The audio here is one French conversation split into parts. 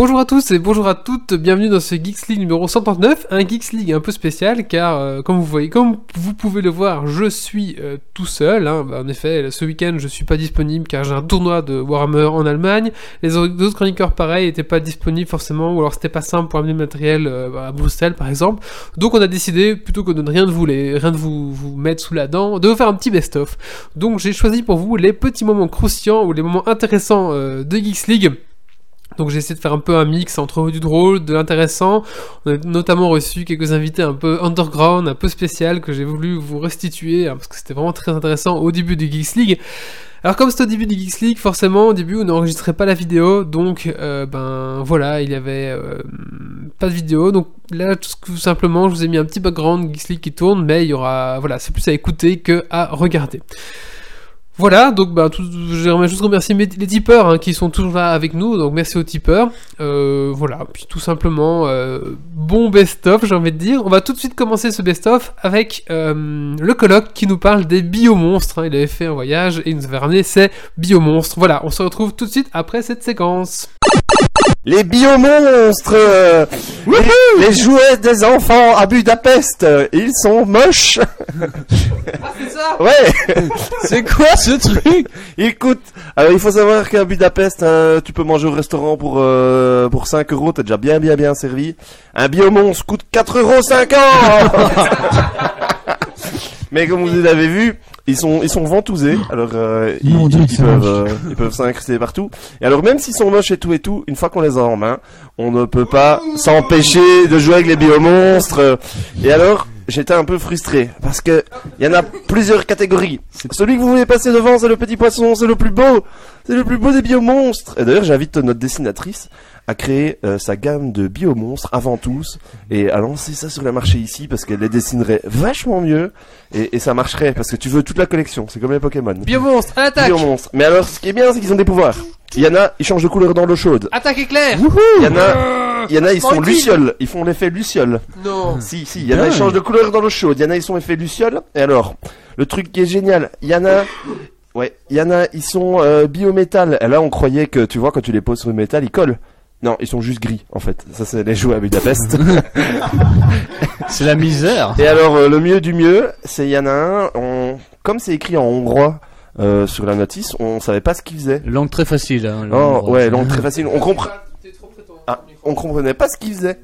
Bonjour à tous et bonjour à toutes, bienvenue dans ce Geeks League numéro 139, un Geeks League un peu spécial car euh, comme vous voyez, comme vous pouvez le voir, je suis euh, tout seul. hein. Bah, en effet, ce week-end je suis pas disponible car j'ai un tournoi de Warhammer en Allemagne. Les autres chroniqueurs pareil étaient pas disponibles forcément ou alors c'était pas simple pour amener le matériel euh, à Bruxelles par exemple. Donc on a décidé plutôt que de ne rien de vous, les, rien de vous, vous mettre sous la dent, de vous faire un petit best-of. Donc j'ai choisi pour vous les petits moments croustillants ou les moments intéressants euh, de Geeks League. Donc j'ai essayé de faire un peu un mix entre du drôle, de l'intéressant. On a notamment reçu quelques invités un peu underground, un peu spécial que j'ai voulu vous restituer hein, parce que c'était vraiment très intéressant au début du Geeks League. Alors comme c'était au début du Geeks League, forcément au début on n'enregistrait pas la vidéo, donc euh, ben voilà, il y avait euh, pas de vidéo, donc là tout, simplement je vous ai mis un petit background Geeks League qui tourne, mais il y aura, voilà, c'est plus à écouter que à regarder. Voilà, donc bah, tout, j'aimerais juste remercier les tipeurs hein, qui sont toujours là avec nous, donc merci aux tipeurs. Euh, voilà, puis tout simplement, euh, bon best-of, j'ai envie de dire. On va tout de suite commencer ce best-of avec euh, le colloque qui nous parle des biomonstres. hein. Il avait fait un voyage et il nous avait ramené ces biomonstres. Voilà, on se retrouve tout de suite après cette séquence. Les biomonstres euh, les, les jouets des enfants à Budapest euh, Ils sont moches. Ah, c'est ça Ouais. C'est quoi ce truc? Écoute, alors il faut savoir qu'à Budapest, tu peux manger au restaurant pour euh, pour 5 euros, t'es déjà bien bien bien servi. Un biomonstre coûte 4 euros 50 Mais comme vous l'avez vu, ils sont ils sont ventousés, alors euh, ils, Dieu, peuvent euh, ils peuvent s'incruster partout. Et alors même s'ils sont moches et tout et tout, une fois qu'on les a en main, on ne peut pas s'empêcher de jouer avec les biomonstres. Et alors J'étais un peu frustré parce que il y en a plusieurs catégories. Celui que vous voulez passer devant, c'est le petit poisson, c'est le plus beau, c'est le plus beau des biomonstres. Et d'ailleurs, j'invite notre dessinatrice à créer euh, sa gamme de biomonstres avant tous et à lancer ça sur le marché ici parce qu'elle les dessinerait vachement mieux et, et ça marcherait parce que tu veux toute la collection. C'est comme les Pokémon. Biomonstre, à l'attaque Biomonstres. Mais alors, ce qui est bien, c'est qu'ils ont des pouvoirs. Il y en a, ils changent de couleur dans l'eau chaude. Attaque éclair Il y en a, il y en a, ils sont lucioles. Ils font l'effet luciole. Non Si, si, il y en a, ils changent de couleur dans l'eau chaude. Il y en a, ils sont effet luciole. Et alors, le truc qui est génial, il y en a, ouais, il y en a, ils sont euh, biométal. Et là, on croyait que, tu vois, quand tu les poses sur le métal, ils collent. Non, ils sont juste gris, en fait. Ça, c'est les jouets à Budapest. C'est la misère. Et alors, euh, le mieux du mieux, c'est, y en a un, on, comme c'est écrit en hongrois, euh, sur la notice, on savait pas ce qu'il faisait. Langue très facile. Hein, Oh, ouais, langue très facile. On comprend, prétentieux. Ah, on comprenait pas ce qu'il faisait.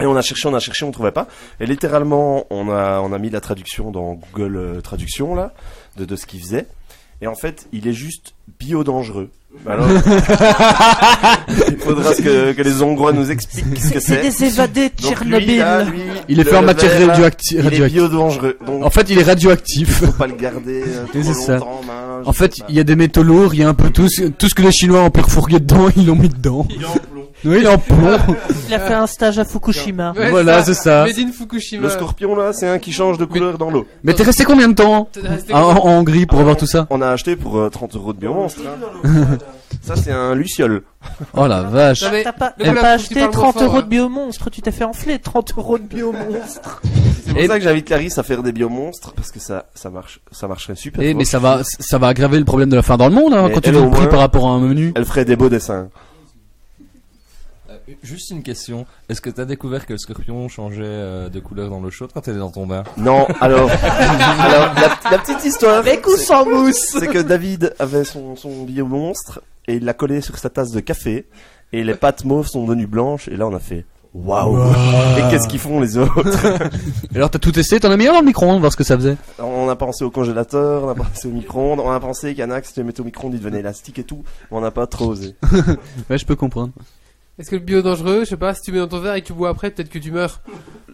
Et on a cherché, on a cherché, on trouvait pas. Et littéralement, on a, on a mis la traduction dans Google euh, Traduction, là, de, de ce qu'il faisait. Et en fait, il est juste bio-dangereux. Alors, il faudra ce que, que les Hongrois nous expliquent ce que C'est c'est. des évadés de Donc lui, Tchernobyl. là, lui, Il est le- fait en matière verre, là, radioacti- Il est radioactive. bio-dangereux. Donc, En fait, il est radioactif. faut pas le garder euh, c'est ça. longtemps en je fait, sais pas. il y a des métaux lourds, il y a un peu tout, ce- tout ce que les Chinois ont pu refourguer dedans, ils l'ont mis dedans. Oui, il est en plomb. Il a fait un stage à Fukushima. Ouais, Voilà, c'est ça. Made in Fukushima. Le scorpion, là, c'est un qui change de couleur dans l'eau. Mais t'es resté combien de temps en, en Hongrie pour avoir tout ça On a acheté pour euh, 30 euros de biomonstre. hein. Ça, c'est un luciole. Oh la vache. T'as pas, acheté parles 30 moins fort, euros hein. de biomonstre, tu t'es fait enfler 30 euros de biomonstre. C'est pour Et- ça que j'invite Clarisse à faire des biomonstres parce que ça, ça marche, ça marcherait super. Eh, fort. mais ça va, ça va aggraver le problème de la faim dans le monde, hein, quand tu le prix par rapport à un menu. Elle ferait des beaux dessins. Juste une question. Est-ce que t'as découvert que le scorpion changeait euh, de couleur dans l'eau chaude quand t'étais dans ton bain? Non, alors, alors la, la petite histoire, Avec ou c'est- sans mousse c'est que David avait son, son biomonstre et il l'a collé sur sa tasse de café et les pattes mauves sont devenues blanches et là on a fait waouh. Et qu'est-ce qu'ils font les autres? Et alors t'as tout testé, t'en as mis un dans le micro-ondes, voir ce que ça faisait. On a pensé au congélateur, on a pensé au micro-ondes, on a pensé qu'il y en a que si tu le mettais au micro-ondes il devenait élastique et tout, mais on n'a pas trop osé. Ouais, je peux comprendre. Est-ce que le bio dangereux, je sais pas, si tu mets dans ton verre et que tu bois après, peut-être que tu meurs.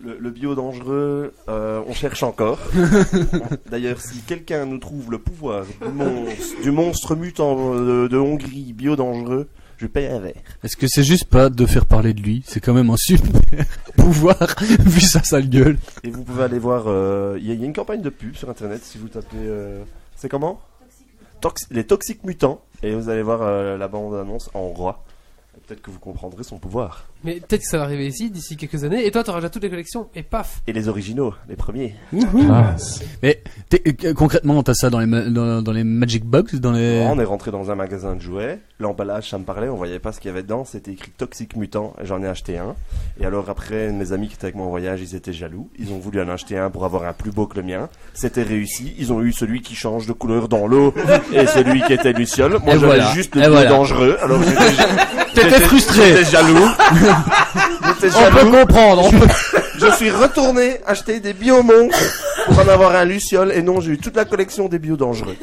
Le, le bio dangereux, euh, on cherche encore. D'ailleurs, si quelqu'un nous trouve le pouvoir du monstre, du monstre mutant de, de Hongrie bio dangereux, je paye un verre. Est-ce que c'est juste pas de faire parler de lui? C'est quand même un super pouvoir, vu sa sale gueule. Et vous pouvez aller voir, euh, il y, a- il y a une campagne de pub sur internet si vous tapez. euh, c'est comment? Tox- Les toxiques mutants. Et vous allez voir euh, la bande annonce en roi. Peut-être que vous comprendrez son pouvoir. Mais peut-être que ça va arriver ici d'ici quelques années, et toi t'auras déjà toutes les collections, et paf Et les originaux, les premiers. Mais t'es- euh, concrètement, t'as ça dans les, ma- dans, dans les Magic Box, dans les. On est rentré dans un magasin de jouets. L'emballage, ça me parlait. On voyait pas ce qu'il y avait dedans. C'était écrit Toxic Mutant. et J'en ai acheté un. Et alors après, mes amis qui étaient avec moi en voyage, ils étaient jaloux. Ils ont voulu en acheter un pour avoir un plus beau que le mien. C'était réussi. Ils ont eu celui qui change de couleur dans l'eau et celui qui était Luciole. Moi, Et j'avais voilà. juste le Et voilà. dangereux. Alors j'étais T'étais frustré. j'étais jaloux. On peut comprendre. on peut- Je suis retourné acheter des biomonstres pour en avoir un Luciole. Et non, j'ai eu toute la collection des bio dangereux.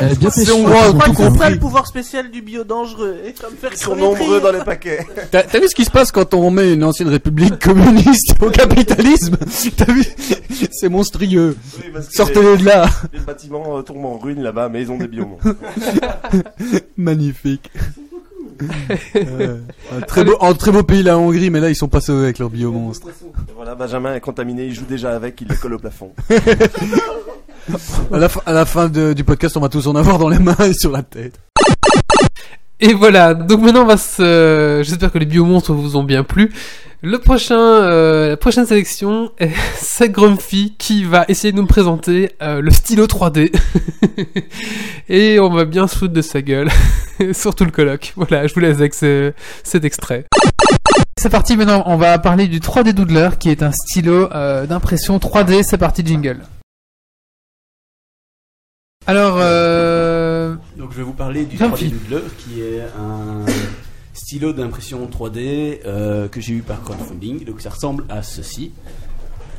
Elle est bien on tout que c'est ça compris. le pouvoir spécial du bio dangereux. Et comme faire Ils sont nombreux dans les paquets. T'as t'as vu ce qui se passe quand on met une ancienne république communiste au capitalisme? T'as vu? C'est monstrueux. Oui, Sortez-les de là. Les bâtiments euh, tombent en ruine là-bas, mais ils ont des biomonstres. Magnifique. Euh, un très beau, un très beau pays la Hongrie, mais là ils sont pas sauvés avec leurs biomonstres. Et voilà, Benjamin est contaminé, il joue déjà avec, il les colle au plafond. À la, fin- à la fin de- du podcast, on va tous en avoir dans les mains et sur la tête. Et voilà, donc maintenant on va se... J'espère que les biomonstres vous ont bien plu. Le prochain, euh, la prochaine sélection est c'est Grumpy qui va essayer de nous présenter euh, le stylo 3D. Et on va bien se foutre de sa gueule. Surtout le colloque. Voilà, je vous laisse avec ce- cet extrait. C'est parti maintenant, on va parler du 3D Doodler qui est un stylo euh, d'impression 3D. C'est parti jingle. Alors, euh... Donc je vais vous parler du Grumpy. 3D Doodler qui est un stylo d'impression 3D euh, que j'ai eu par crowdfunding. Donc ça ressemble à ceci.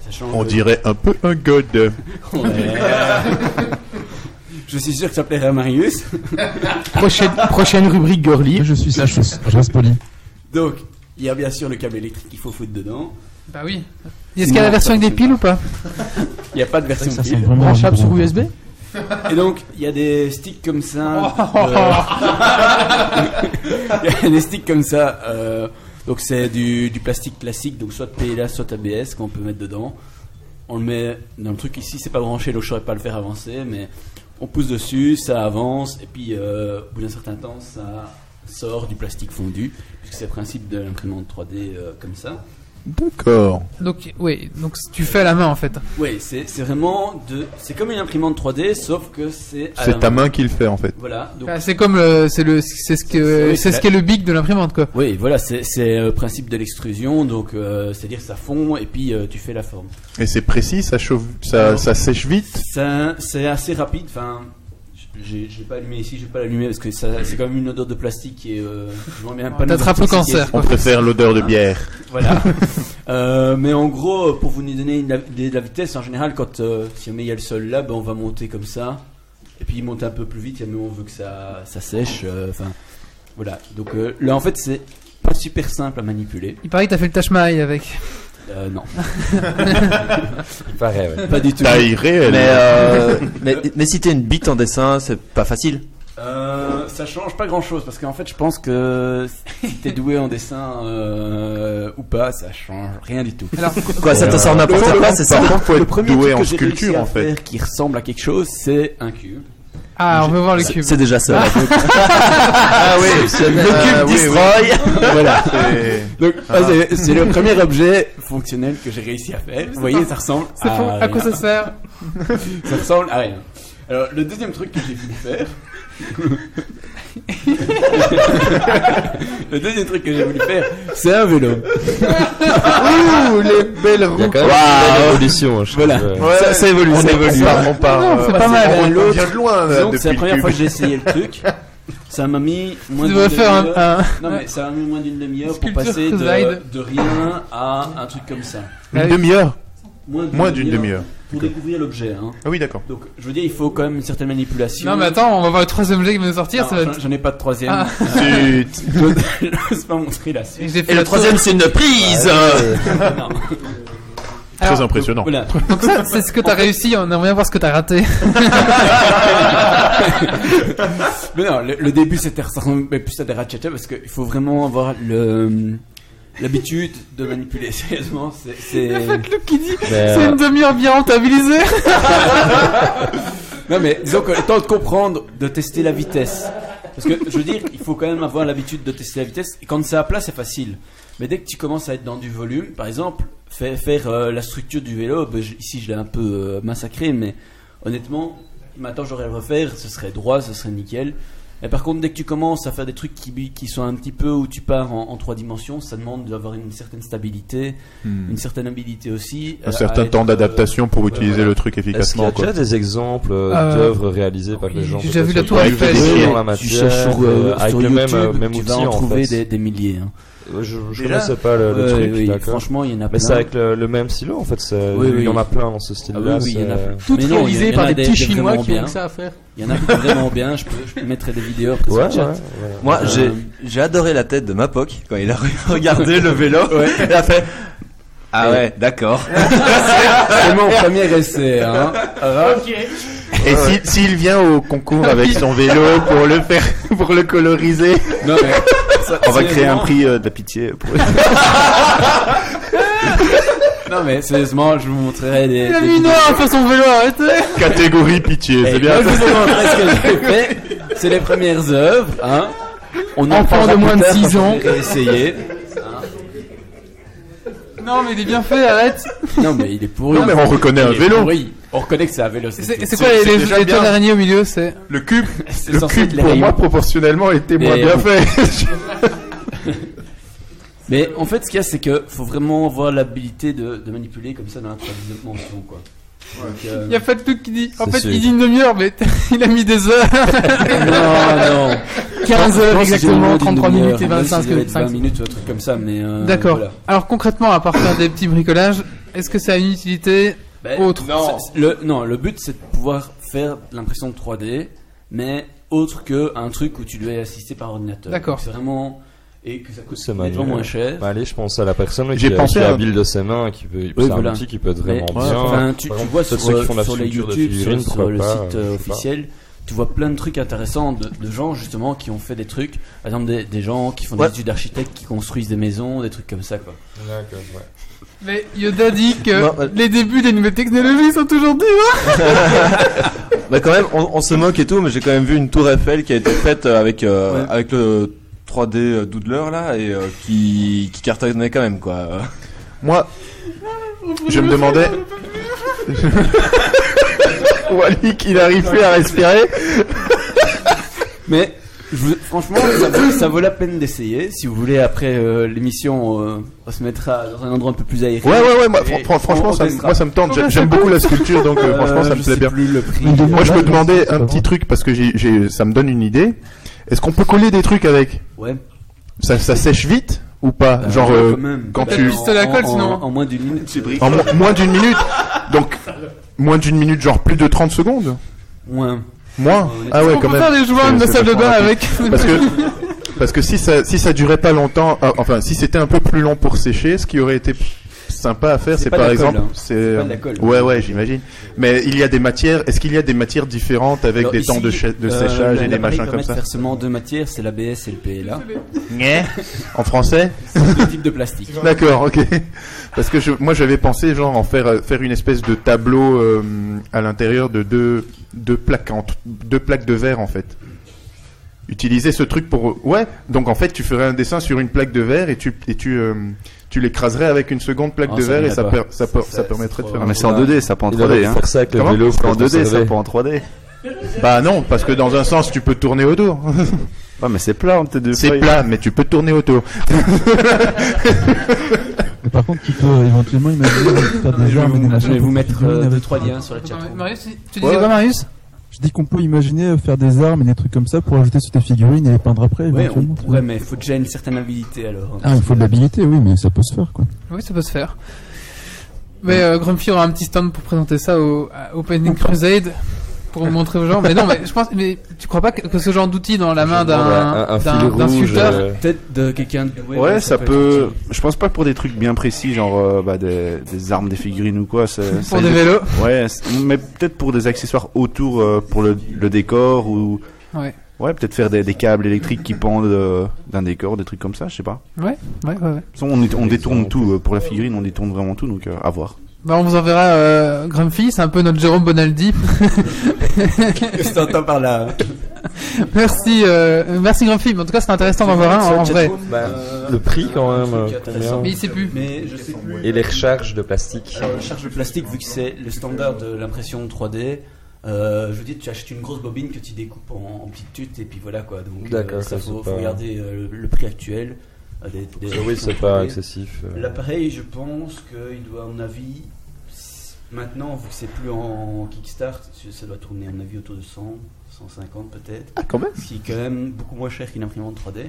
Sachant On que- dirait un peu un god. Je suis sûr que ça plairait à Marius. Prochaine, prochaine rubrique girly. Je suis ça, je, je reste poli. Donc il y a bien sûr le câble électrique qu'il faut foutre dedans. Bah oui. Est-ce qu'il y a la version avec des piles ou pas? Il n'y a pas de version Ça pile. Branchable sur. USB Et donc, il y a des sticks comme ça. Euh, Il y a des sticks comme ça. euh, donc, c'est du, du plastique classique, donc soit PLA, soit ABS qu'on peut mettre dedans. On le met dans le truc ici, c'est pas branché, donc je saurais pas le faire avancer, mais on pousse dessus, ça avance, et puis euh, au bout d'un certain temps, ça sort du plastique fondu, puisque c'est le principe de l'imprimante 3D euh, comme ça. D'accord. Donc, oui, donc tu fais à la main en fait. Oui, c'est c'est vraiment de. C'est comme une imprimante 3D, sauf que c'est. à la C'est ta main. qui le fait en fait. Voilà, donc Ah, c'est comme le, c'est le, c'est ce que, c'est ce qu'est le big de l'imprimante quoi. Oui, voilà, c'est c'est le principe de l'extrusion, donc euh, c'est-à-dire que ça fond et puis euh, tu fais la forme. Et c'est précis, ça chauffe, ça, Alors. ça sèche vite. Ça- C'est assez rapide, enfin, j'ai- je vais pas allumé ici, je vais pas l'allumer parce que c'est quand même une odeur de plastique qui est. Euh, je m'en mets un pas T'attrapes le cancer. On préfère l'odeur de bière. Voilà. Euh, mais en gros, pour vous donner une- de la vitesse, en général, quand euh, si jamais il y a le sol là, ben, on va monter comme ça. Et puis monter un peu plus vite, si jamais on veut que ça, ça sèche. euh, Enfin, voilà. Donc euh, là, en fait, c'est pas super simple à manipuler. Il paraît que t'as fait le my avec. Euh, non, Il paraît, ouais. pas du tout. Taille réelle. Mais, euh, mais, mais si t'es une bite en dessin, c'est pas facile. Euh, ça change pas grand chose parce qu'en fait, je pense que si t'es doué en dessin euh, ou pas, ça change rien du tout. Alors, Quoi, ça te sort n'importe quoi, c'est ça Par contre, faut Le être premier doué en sculpture en fait. faire qui ressemble à quelque chose, c'est un cube. Ah, on veut voir le C'est cube. c'est déjà ça. Ah oui, Le cube destroy. voilà. c'est- Donc, ah, c'est- le premier objet fonctionnel que j'ai réussi à faire. Vous voyez, ça ressemble C'est à, faux. À quoi ça sert Ça ressemble à rien. Alors, le deuxième truc que j'ai voulu faire. Le deuxième truc que j'ai voulu faire, c'est un vélo. Ouh, les belles Il y a roues. quand même une belle évolution, je Voilà. Ouais, Ça- ça évolue, on ça évolue. On part, Non, euh, c'est pas mal. On L'autre, vient de loin là, depuis c'est la première fois que j'ai essayé le truc. Ça m'a mis moins Tu d'une devrais faire un, demi-heure. un- Non, mais ça m'a mis moins d'une demi-heure pour passer de, rien à un truc comme ça. Une demi-heure Moins Moins d'une demi-heure. Pour découvrir l'objet. Hein. Ah oui, d'accord. Donc, je veux dire, il faut quand même une certaine manipulation. Non, mais attends, on va voir le troisième objet qui va nous sortir. Non, ça va j'en- être- J'en ai pas de troisième. Ah. Zut. Je n'ose pas montrer la Et suite. j'ai fait Et le troisième, c'est une prise. Non. Très Alors, impressionnant. Voilà. Donc ça, c'est ce que t'as réussi. On aimerait bien voir ce que t'as raté. Mais non, le, le début c'était ressemblait plus à des ratchets parce qu'il faut vraiment avoir le l'habitude de manipuler. Sérieusement, c'est c'est. le qui dit, Mais, c'est euh, une demi-heure bien rentabilisée. Non mais disons que le temps de comprendre, de tester la vitesse Parce que je veux dire, il faut quand même avoir l'habitude de tester la vitesse. Et quand c'est à plat, c'est facile. Mais dès que tu commences à être dans du volume, par exemple, faire, faire euh, la structure du vélo, ben, je- ici je l'ai un peu euh, massacré, mais honnêtement, maintenant j'aurais à le refaire, ce serait droit, ce serait nickel. Et par contre, dès que tu commences à faire des trucs qui, qui sont un petit peu où tu pars en, en trois dimensions, ça demande d'avoir une certaine stabilité, Hmm. une certaine habilité aussi. Un certain temps euh, d'adaptation pour utiliser voilà. le truc Est-ce qu'il y efficacement. a Quoi. déjà des exemples euh, Euh, d'œuvres réalisées par des gens j'ai déjà vu la Tour Eiffel. Tu cherches matière, sur, euh, euh, avec même, YouTube, euh, même tu outil vas en en trouver fait. des, des milliers. hein. Je, je Déjà connaissais pas le, le truc, oui, franchement, il y en a Mais plein. c'est avec le, le même stylo en fait. c'est- Oui, il y oui. en a plein dans ce Ah style-là. oui, oui, il y en a plein. Tout Mais non, il y réalisé en a par des des- petits chinois vraiment qui ont bien. que ça à faire. Il y en a qui sont vraiment bien, je peux, je des vidéos après Ouais, sur ouais, le chat. ouais. Moi, Euh, j'ai, j'ai adoré la tête de Mapoc quand il a regardé le vélo. Il a fait. Ah ouais, d'accord. C'est mon premier essai. Hein. Et si- s'il vient au concours avec son vélo pour le faire, pour le coloriser, Non, mais ça- On va créer un prix euh, de la pitié. Pour... Non, mais sérieusement, je vous montrerai des. Il a des mis une vidéos. heure à faire son vélo, arrêtez catégorie pitié, Et c'est bien. moi, je vous montrerai ce que j'ai fait. C'est les premières œuvres. Hein. On en Enfant de moins de tard six quand ans. j'aurai essayé. Non, mais il est bien fait, arrête Non, mais il est pourri. Non, mais on reconnaît un vélo. pourri. On reconnaît que c'est un vélo. C'est quoi les, les, les bien. toiles d'araignée au milieu C'est Le cube, C'est le cube pour rayons. moi proportionnellement était moins bien fait. Mais en fait, ce qu'il y a, c'est que faut vraiment avoir l'habilité de, de manipuler comme ça dans la troisième dimension, quoi. Donc, euh, Il y a pas de truc qui dit. En fait, sûr. il dit une demi-heure, mais il a mis des heures. Non, non. 15 heures exactement, généralement 33 d'une minutes et demi-heure, même 25 si ça doit être 20 5. minutes ou un truc comme ça, mais. euh, D'accord. voilà. Alors concrètement, à part faire des petits bricolages, est-ce que ça a une utilité Ben, autre c'est- Le, non, le but c'est de pouvoir faire l'impression de 3D, mais autre que un truc où tu dois assister par ordinateur. D'accord. C'est vraiment. Et que ça coûte C'est nettement moins cher. Bah, allez, je pense à la personne qui, J'ai a- pensé qui est à- habile de ses mains, qui peut, c'est un voilà. outil qui peut être Mais, vraiment ouais, bien. enfin, tu, tu vois sur, ceux qui font de la sur les YouTube, sur, sur le pas, site euh, pas. officiel, tu vois plein de trucs intéressants de, de gens justement qui ont fait des trucs. Par exemple, des, des gens qui font Ouais. des études d'architectes, qui construisent des maisons, des trucs comme ça, quoi. D'accord, ouais. Mais Yoda dit que Non, euh, les débuts des nouvelles technologies sont aujourd'hui. Bah quand même, on, on se moque et tout, mais j'ai quand même vu une tour Eiffel qui a été faite euh, avec euh, Ouais. avec le 3D Doodler là et euh, qui qui cartonnait quand même quoi. Moi, je me demandais. Wally, il arrive plus à respirer. Mais je vous- franchement, ça vaut, ça vaut la peine d'essayer. Si vous voulez, après euh, l'émission, euh, on se mettra dans un endroit un peu plus aéré. Ouais, ouais, ouais, moi, fran- franchement, ça, me- moi ça me tente. J'aime- beaucoup la sculpture, donc euh, Euh, franchement ça me plaît bien. plus le prix. Moi je me demandais un petit truc parce que j'ai, j'ai, ça me donne une idée. Est-ce qu'on peut coller des trucs avec? Ouais. ça, ça sèche vite ou pas? Bah, Genre euh, quand même. quand Bah, tu- en- Pistolet à colle, en- sinon. En moins d'une minute. en mo- moins d'une minute. Donc moins d'une minute, genre plus de 30 secondes? Ouais. Moins. Ah ouais, quand même. faire des de salle de bain avec. Parce que parce que si ça si ça durait pas longtemps, euh, enfin si c'était un peu plus long pour sécher, ce qui aurait été sympa à faire, C'est par exemple, c'est ouais ouais j'imagine. Mais il y a des matières. Est-ce qu'il y a des matières différentes avec Alors des ici, temps de, de euh, séchage et des machins comme ça faire seulement deux matières, c'est l'ABS et le PLA. En français deux types de plastique. D'accord, ok. Parce que je, moi j'avais pensé genre en faire euh, faire une espèce de tableau euh, à l'intérieur de deux deux plaques deux plaques de verre en fait. Utiliser ce truc pour ouais. Donc en fait tu ferais un dessin sur une plaque de verre et tu et tu euh, tu l'écraserais avec une seconde plaque Ah, de verre et ça pas. per- ça, per- Ça, ça c'est permettrait de faire Ah, un mais c'est en 2D, ça pas en Il aurait 3D. dû Hein. faire ça avec le Comment vélo. C'est pour en le 2D, ça pas en 3D. Bah non, parce que dans un sens tu peux tourner autour. Ouais, mais c'est plat entre tes deux C'est plat, mais tu peux tourner autour. Mais par contre, tu peux éventuellement imaginer faire des machins je vais vous pour mettre figurines euh, liens sur la chat. Marius, tu disais quoi, Marius? Je dis qu'on peut imaginer faire des armes et des trucs comme ça pour ajouter sur tes figurines et les peindre après. Ouais, on éventuellement. pourrait, mais il faut déjà une certaine habilité alors. Ah, il faut de l'habilité, oui, mais ça peut se faire, quoi. Oui, ça peut se faire. Mais euh, Grumpy aura un petit stand pour présenter ça au à Opening Crusade pour montrer aux gens. Mais non, mais je pense, mais tu crois pas que, que ce genre d'outil dans la main d'un un- un d'un sculpteur, euh, Peut-être de quelqu'un de doué, Ouais, ça peut. Je pense pas pour des trucs bien précis, genre euh, bah, des, des armes, des figurines ou quoi. pour des vélos. Ouais, mais peut-être pour des accessoires autour euh, pour le, le décor ou. Ouais. Ouais, peut-être faire des, des câbles électriques qui pendent euh, d'un décor, des trucs comme ça, je sais pas. Ouais, ouais, ouais. ouais. De toute façon, on, est- on détourne tout pour la figurine, on détourne vraiment tout, donc euh, à voir. Bah, on vous enverra euh, Grumpy, c'est un peu notre Jérôme Bonaldi. Qu'est-ce que t'entends par là merci, euh, merci Grand Film. En tout cas, c'est intéressant d'en voir un en vrai. Bah, le prix quand même, euh, Mais il sait plus. Mais je sais plus. Et les recharges de plastique Alors, la charge de plastique, vu que c'est le standard de l'impression 3D, euh, je veux dire, tu achètes une grosse bobine que tu découpes en, en petites tutes et puis voilà quoi. Donc, D'accord, euh, ça, faut, faut regarder euh, le, le prix actuel. euh, des- des- Oui, c'est pas 3D. excessif. euh. L'appareil, je pense qu'il doit, à mon avis, maintenant, vu que c'est plus en Kickstart, ça doit tourner, à mon avis, autour de 100, 150 peut-être. Ah, quand même Ce qui est quand même beaucoup moins cher qu'une imprimante 3D.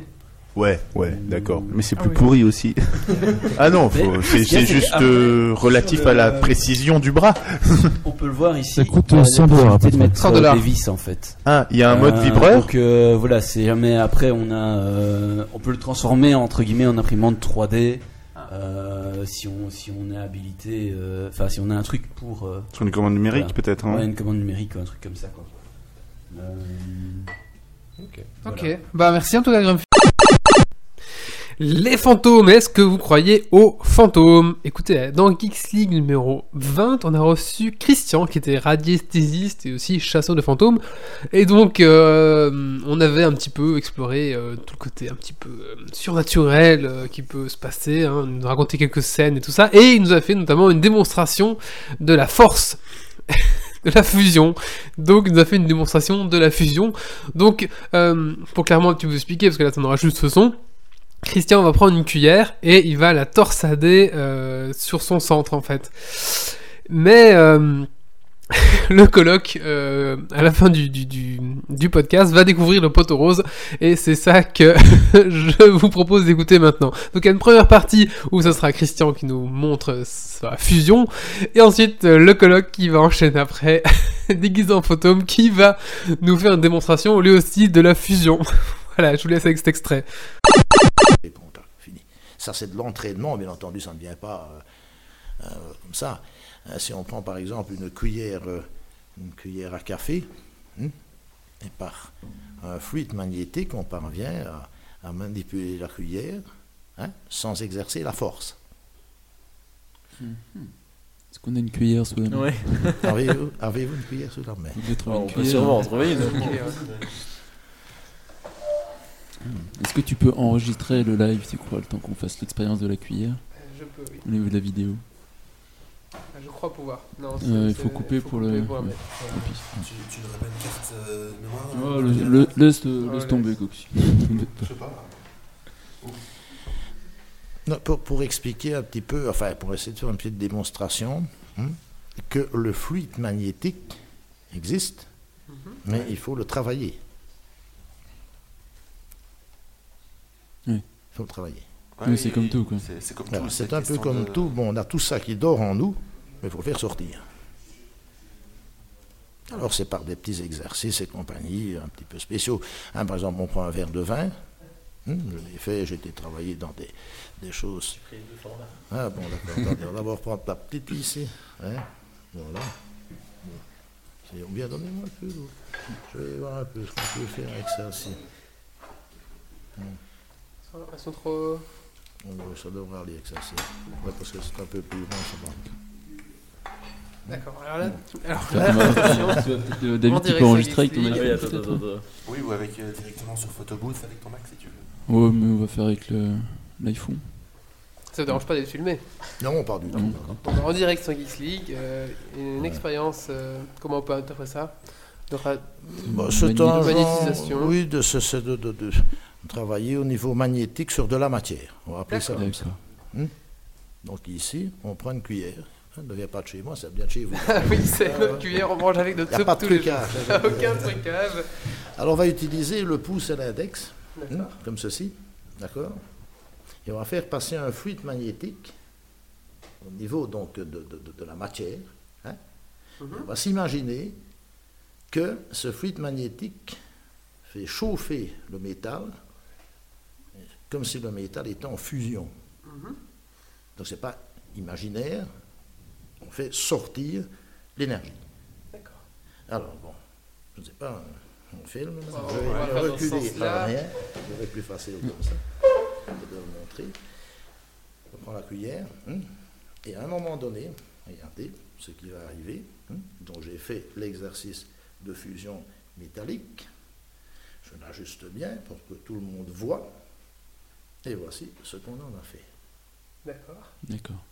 Ouais, ouais, d'accord. Mais c'est Ah plus oui. pourri aussi. Ah non, c'est juste euh, relatif à la précision du bras. On peut le voir ici. Ça coûte il y a la 100 dollars, de mettre près. 100 euh, dollars. des vis en fait. Ah, il y a un mode Euh, vibreur Donc euh, voilà, c'est jamais après on a, euh, on peut le transformer entre guillemets en imprimante 3D euh, si on si on est habilité, euh, enfin si on a un truc pour euh, Sur une commande numérique, Voilà. peut-être. hein. ouais, une commande numérique ou un truc comme ça quoi. Euh, Ok. voilà. Bah merci en tout cas. Les fantômes, est-ce que vous croyez aux fantômes? Écoutez, dans Geeks League numéro 20, on a reçu Christian qui était radiesthésiste et aussi chasseur de fantômes. Et donc, euh, on avait un petit peu exploré euh, tout le côté un petit peu euh, surnaturel qui peut se passer, hein, nous a raconté quelques scènes et tout ça. Et il nous a fait notamment une démonstration de la force. de la fusion. Donc, il nous a fait une démonstration de la fusion. Donc, pour clairement tu vous expliquer, parce que là, ça n'aura juste ce son. Christian va prendre une cuillère et il va la torsader euh, sur son centre en fait. Mais euh, le colloque, euh, à la fin du, podcast, va découvrir le poteau rose et c'est ça que je vous propose d'écouter maintenant. Donc il y a une première partie où ce sera Christian qui nous montre sa fusion et ensuite le colloque qui va enchaîner après, déguisé en fantôme, qui va nous faire une démonstration lui aussi de la fusion. voilà, je vous laisse avec cet extrait. Ça, c'est de l'entraînement, bien entendu, ça ne vient pas euh, euh, comme ça. Euh, si on prend par exemple une cuillère, euh, une cuillère à café, hein, et par un fluide magnétique, on parvient à, à manipuler la cuillère hein, sans exercer la force. Est-ce qu'on a une cuillère sous la main? Ouais. Avez-vous une cuillère sous la main? Trouver On peut sûrement en trouver une. Est-ce que tu peux enregistrer le live, c'est quoi, le temps qu'on fasse l'expérience de la cuillère Je peux, oui. au niveau de la vidéo Je crois pouvoir. Non, Euh, Il faut couper pour le. couper pour. Tu, tu n'aurais pas une carte euh, Oh, le- le- laisse, Ouais, laisse tomber, Coxy. Je sais pas. Non, pour, pour expliquer un petit peu, enfin pour essayer de faire une petite démonstration, hein, que le fluide magnétique existe, mais il faut le travailler. Oui. Il faut le travailler. Oui, c'est comme tout. C'est c'est comme Voilà, tout. C'est un peu comme de- tout. Bon, on a tout ça qui dort en nous, mais il faut le faire sortir. Alors c'est par des petits exercices et compagnie un petit peu spéciaux. Hein, par exemple, on prend un verre de vin. Hum, je l'ai fait, j'ai été travailler dans des, des choses. Ah bon, d'accord. on d'abord prendre la petite ici. Hein, voilà. C'est bien, donnez-moi un peu. Je vais voir un peu ce qu'on peut faire avec ça aussi. Elles sont trop. Oh, ça devrait aller avec ça. Ouais, parce que c'est un peu plus grand, c'est bon. D'accord. Alors là, alors là, tu David, tu peux enregistrer avec ton League. Oui, attends, peut-être, attends, attends. Oui, ou avec euh, directement sur Photobooth avec ton Mac si tu veux. Ouais, mais on va faire avec le- l'iPhone. Ça vous dérange pas d'être filmé Non, pas du tout. Donc, En direct sur Geeks League, euh, une expérience, euh, comment on peut interpréter ça? De ra- Bah, c'est un magnétisation. genre, oui, de, de, de- de travailler au niveau magnétique sur de la matière. On va appeler ça comme ça. Hmm Donc ici, on prend une cuillère. Ça ne vient pas de chez moi, ça vient de chez vous. Ah oui, c'est notre cuillère, on mange avec notre Y a soupe pas de trucage. jours. Aucun trucage. Alors on va utiliser le pouce et l'index, comme ceci. D'accord Et on va faire passer un fluide magnétique au niveau donc de, de- de- de la matière. hein. Mhm. On va s'imaginer que ce fluide magnétique fait chauffer le métal comme si le métal était en fusion. Mhm. Donc ce n'est pas imaginaire, on fait sortir l'énergie. D'accord. Alors bon, je ne sais pas, on filme, Bon, je vais reculer par rien, ça va être plus facile comme ça, je vais le montrer. Je prends la cuillère, hein, et à un moment donné, regardez ce qui va arriver. hein. Donc j'ai fait l'exercice de fusion métallique. Je l'ajuste bien pour que tout le monde voit. Et voici ce qu'on en a fait. D'accord. D'accord.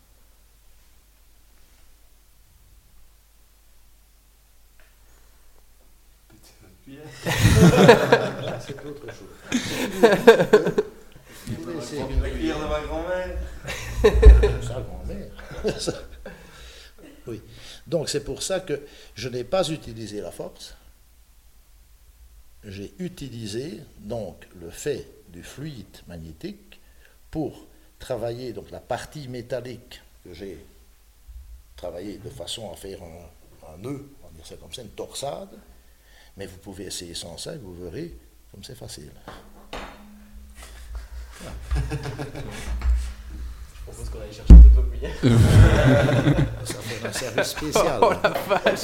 C'est autre chose. Une La cuillère de ma grand-mère. Sa grand-mère. Oui. Donc c'est pour ça que je n'ai pas utilisé la force. J'ai utilisé donc le fait du fluide magnétique pour travailler donc la partie métallique que j'ai travaillé de façon à faire un, un nœud, on va dire ça comme ça, une torsade. Mais vous pouvez essayer sans ça et vous verrez comme c'est facile. Je propose qu'on aille chercher toutes vos cuillères. Ça fait un service spécial. Oh la vache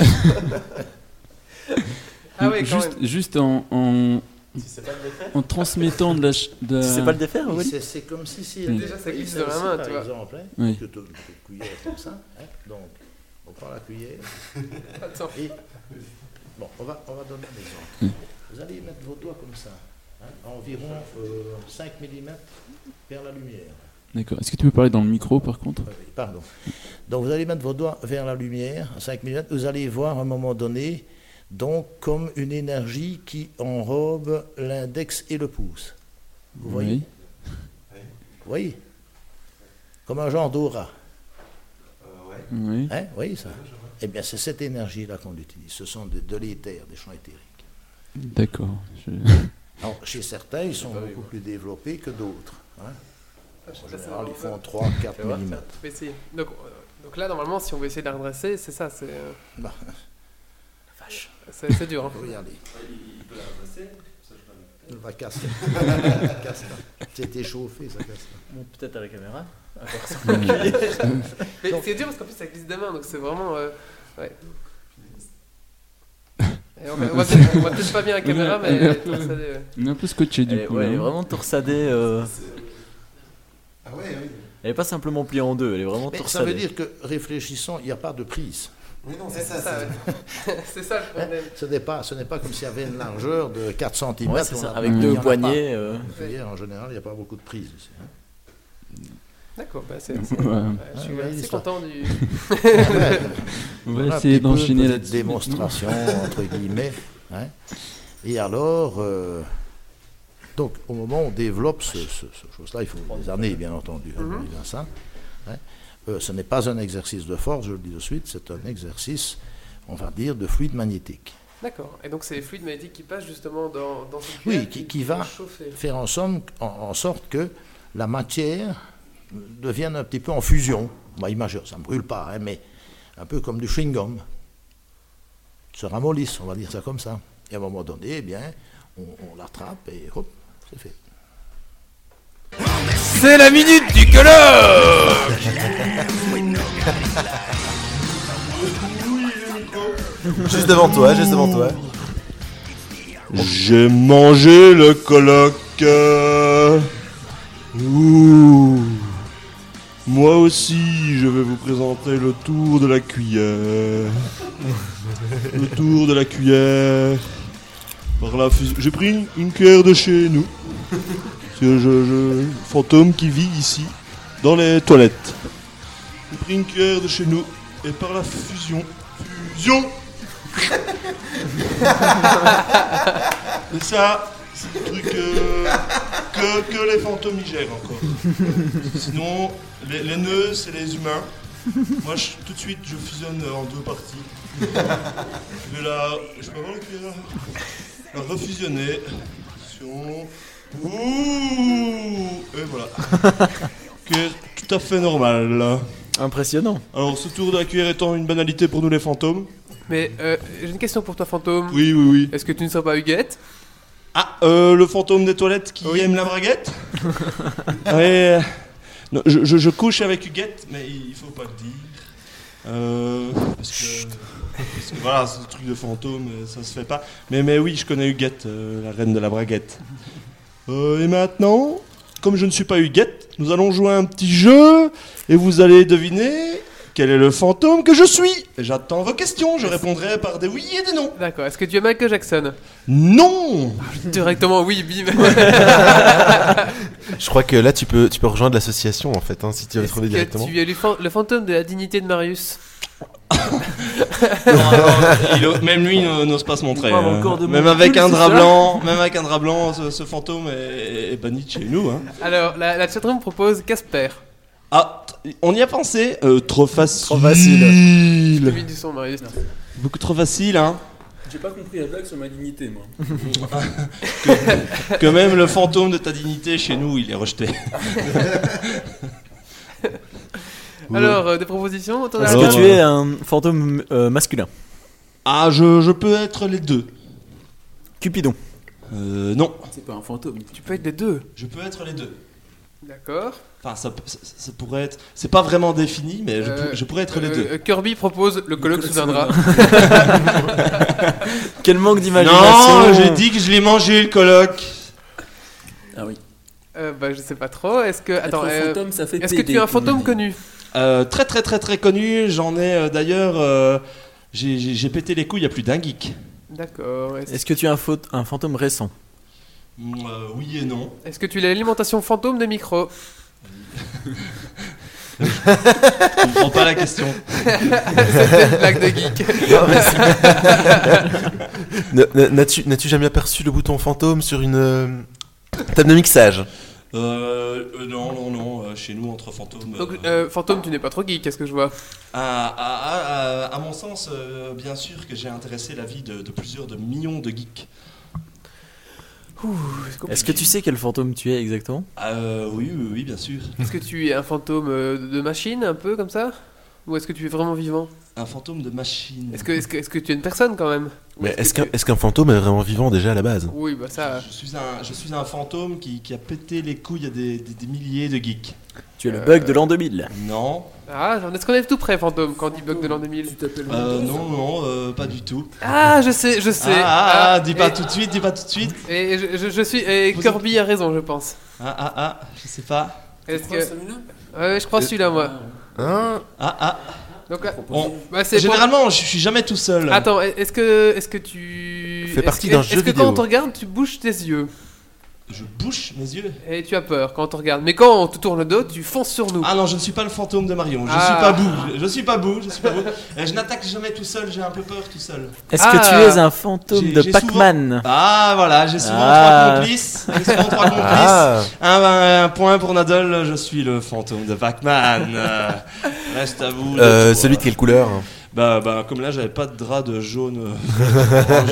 Ah Donc, oui, quand juste, même. juste en, en, Si c'est pas le défaire. en transmettant de la. ch- De... Si c'est pas le défaire, oui. C'est- C'est comme si si Oui. Déjà, ça oui, glisse ça dans la main, par tu vois. exemple, hein, Oui. que tu as une petite cuillère comme ça. hein, donc, on prend la cuillère. Attends. Et, bon, on va, on va donner un exemple. Oui. Vous allez mettre vos doigts comme ça, hein, à environ euh, 5 mm vers la lumière. D'accord. Est-ce que tu peux parler dans le micro par contre? Oui, Pardon. Donc vous allez mettre vos doigts vers la lumière, à 5 mm, vous allez voir à un moment donné, donc comme une énergie qui enrobe l'index et le pouce. Vous voyez Oui. Vous voyez Comme un genre d'aura. Oui. Hein, vous voyez ça Eh bien, c'est cette énergie-là qu'on utilise. Ce sont de, de l'éther, des champs éthériques. D'accord. Je- Alors, chez certains, ils sont beaucoup plus développés que d'autres. hein. Ah, En général, ils font ça. 3-4 Tu vois, mm. Donc, euh, donc là, normalement, si on veut essayer de la redresser, c'est ça, c'est. euh, Bah, C'est c'est dur. Hein. regardez. Il peut la repasser. Il va casser. casse pas. C'est échauffé, ça casse pas. Bon, peut-être à la caméra. Mais c'est dur parce qu'en plus, ça glisse des mains, donc c'est vraiment. euh, ouais. Et on va, on va peut-être on va peut-être pas bien à la caméra, mais. Elle est On est un peu scotché du Elle est, coup. ouais, elle est hein. vraiment torsadée. euh, Ah ouais, oui. Elle est pas simplement pliée en deux, elle est vraiment Mais ça torsadée. veut dire que, réfléchissons, il n'y a pas de prise. Oui, non, c'est ça. ça, c'est- ça le problème. Ce n'est pas, ce n'est pas comme s'il y avait une largeur de 4 cm. Ouais, c'est ça, avec deux poignées. euh, en général, il n'y a pas beaucoup de prise ici. hein. D'accord, bah c'est. Ouais. je suis Ouais, assez l'histoire. content du. On va essayer d'enchaîner de là-dessus. démonstration, entre guillemets. hein. Et alors, euh, donc, au moment où on développe ce, ce- ce chose-là, il faut des années, bien entendu, hein, à ça. hein. Euh, ce n'est pas un exercice de force, je le dis de suite, c'est un exercice, on va dire, de fluide magnétique. D'accord. Et donc c'est les fluides magnétiques qui passent justement dans, dans cette Oui, qui, qui va chauffer. faire en, somme, en, en sorte que la matière devienne un petit peu en fusion. Bah, imagine, ça ne brûle pas, hein, mais un peu comme du chewing-gum. Se ramollisse, on va dire ça comme ça. Et à un moment donné, eh bien, on, on l'attrape et hop, c'est fait. C'est la minute du colloque Juste devant toi, juste devant toi. J'ai mangé le colloque. Ouh. Moi aussi, je vais vous présenter le tour de la cuillère. Le tour de la cuillère. Par la fus- J'ai pris une, une cuillère de chez nous. Je, je- fantôme qui vit ici, dans les toilettes. J'ai pris une cuillère de chez nous et par la fusion. Fusion Et ça, c'est le truc euh, que, que les fantômes y gèrent encore. Sinon, les, les nœuds, c'est les humains. Moi, je- tout de suite, je fusionne en deux parties. Je vais la. Je peux avoir la cuillère La refusionner. Attention. Ouh Et voilà. Ok, tout à fait normal. Impressionnant. Alors, ce tour de la cuillère étant une banalité pour nous les fantômes. Mais euh, j'ai une question pour toi, fantôme. Oui, oui, oui. Est-ce que tu ne seras pas Huguette? Ah, euh, le fantôme des toilettes qui aime la braguette? Ouais. euh, non, je, je- je couche avec Huguette, mais il faut pas le dire. Euh, parce, que, parce que voilà, le truc de fantôme, ça se fait pas. Mais, mais oui, je connais Huguette, euh, la reine de la braguette. Euh, et maintenant, comme je ne suis pas Huguette, nous allons jouer à un petit jeu et vous allez deviner Quel est le fantôme que je suis J'attends vos questions, je répondrai par des oui et des non. D'accord. Est-ce que tu es Michael Jackson? Non Directement, oui, bim. Je crois que là, tu peux, tu peux rejoindre l'association en fait, hein, si tu veux trouver directement. tu es le, fan- le fantôme de la dignité de Marius? Non, non, il ose- même lui n'o- n'ose pas se montrer. Hein. Même avec un drap blanc, même avec un drap blanc, ce, ce fantôme est, est banni de chez nous. Hein. Alors, la, la chatroom propose Casper. Ah, on y a pensé. Euh, trop facile. Trop mets du son, Marius. Beaucoup trop facile, hein. J'ai pas compris la blague sur ma dignité, moi. que, que même le fantôme de ta dignité chez nous, il est rejeté. Alors, euh, des propositions autour de la Est-ce table que tu es un fantôme euh, masculin Ah, je, je peux être les deux. Cupidon. Euh, non. C'est pas un fantôme. Tu peux être les deux. Je peux être les deux. D'accord. Enfin, ça, ça, ça pourrait être. C'est pas vraiment défini, mais je, Euh, pour- je pourrais être les deux. euh, Kirby propose le colloque sous un drap. Quel manque d'imagination Non, j'ai dit que je l'ai mangé le colloque. Ah oui. Euh, bah, je sais pas trop. Est-ce que. Attends, un euh, fantôme, ça fait Est-ce que tu es un comme on fantôme dit. connu? Euh, très très très très connu. J'en ai euh, d'ailleurs. euh, j'ai- j'ai j'ai pété les couilles à plus d'un geek. D'accord. Est-ce Est-ce que tu es un, faute- un fantôme récent? Mm, euh, oui et non. est-ce que tu as l'alimentation fantôme de micro? Je comprends pas la question. C'était une blague de geek. Non, mais c'est- Ne- ne- N'as-tu n'as-tu jamais aperçu le bouton fantôme sur une euh, table de mixage? Euh, euh, non, non, non. euh, chez nous, entre fantômes. Donc, euh, euh, fantôme, tu n'es pas trop geek, qu'est-ce que je vois à, à- à- à- à mon sens, euh, bien sûr que j'ai intéressé la vie de, de plusieurs de millions de geeks. Est-ce que tu sais quel fantôme tu es exactement? Euh, oui, oui, oui, bien sûr. Est-ce que tu es un fantôme de machine, un peu comme ça? Ou est-ce que tu es vraiment vivant Un fantôme de machine. Est-ce que, est que, est que tu es une personne quand même Ou Mais est-ce qu'un tu- est fantôme est vraiment vivant déjà à la base? Oui, bah ça. Je suis un, je suis un fantôme qui, qui a pété les couilles à des, des- des milliers de geeks. Tu es le bug de l'an 2000. Non. Ah, est-ce qu'on est tout près, fantôme, quand on dit bug de l'an 2000 Euh, non, non, euh, pas du tout. Ah, je sais, je sais. Ah, ah, dis pas et- tout de suite, dis pas tout de suite. Et je, je- je suis. Et Kirby a raison, je pense. Ah, ah, ah, je sais pas. Est-ce que. celui-là? Ouais, je crois celui-là, moi. Hein Ah, ah. Donc, là- Bon, bah, pour- Généralement, je suis jamais tout seul. Attends, est-ce que, est-ce que tu. Fait est-ce partie que- d'un Est-ce jeu que vidéo. quand on te regarde, tu bouges tes yeux Je bouche mes yeux. Et tu as peur quand on te regarde. Mais quand on te tourne le dos, tu fonces sur nous. Ah non, je ne suis pas le fantôme de Marion. Je Ah. suis pas bout. Je, je suis pas bout. Je suis pas. Euh, je n'attaque jamais tout seul. J'ai un peu peur tout seul. Est-ce Ah. que tu es un fantôme de Pac-Man souvent- Ah voilà, j'ai souvent Ah. trois complices. J'ai souvent trois complices. Ah. Un, un point pour Nadal. Je suis le fantôme de Pac-Man. Reste à vous. Euh, Celui de quelle couleur hein? Bah, bah, comme là, j'avais pas de drap de jaune. euh, orange.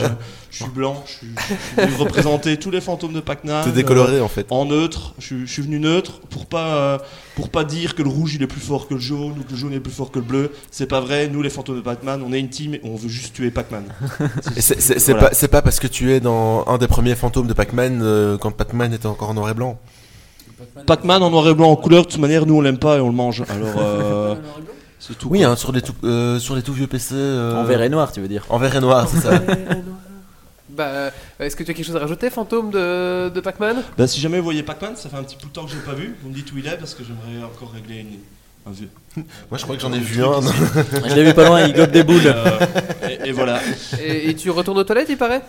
je suis blanc. Je suis, je suis venu représenter tous les fantômes de Pac-Man. T'es décoloré, euh, en fait. En neutre. Je, suis- je suis venu neutre pour pas, euh, pour pas dire que le rouge il est plus fort que le jaune ou que le jaune est plus fort que le bleu. C'est pas vrai. Nous, les fantômes de Pac-Man, on est une team et on veut juste tuer Pac-Man. Et c'est- Voilà. pas, c'est pas parce que tu es dans un des premiers fantômes de Pac-Man euh, quand Pac-Man était encore en noir et blanc. Pac-Man en noir et blanc en couleur, de toute manière, nous on l'aime pas et on le mange. Alors, euh, tout. Oui, hein, sur, les tout, euh, sur les tout vieux PC. euh, En vert et noir, tu veux dire En vert et noir, c'est ça. Bah, euh, est-ce que tu as quelque chose à rajouter, fantôme de, de Pac-Man? Bah, si jamais vous voyez Pac-Man, ça fait un petit bout de temps que j'ai pas vu. Vous me dites où il est parce que j'aimerais encore régler une. Un vieux. Moi, je crois que j'en ai vu un. Je l'ai vu pas loin, il gobe des boules. Euh, et, et voilà. et, et tu retournes aux toilettes, il paraît?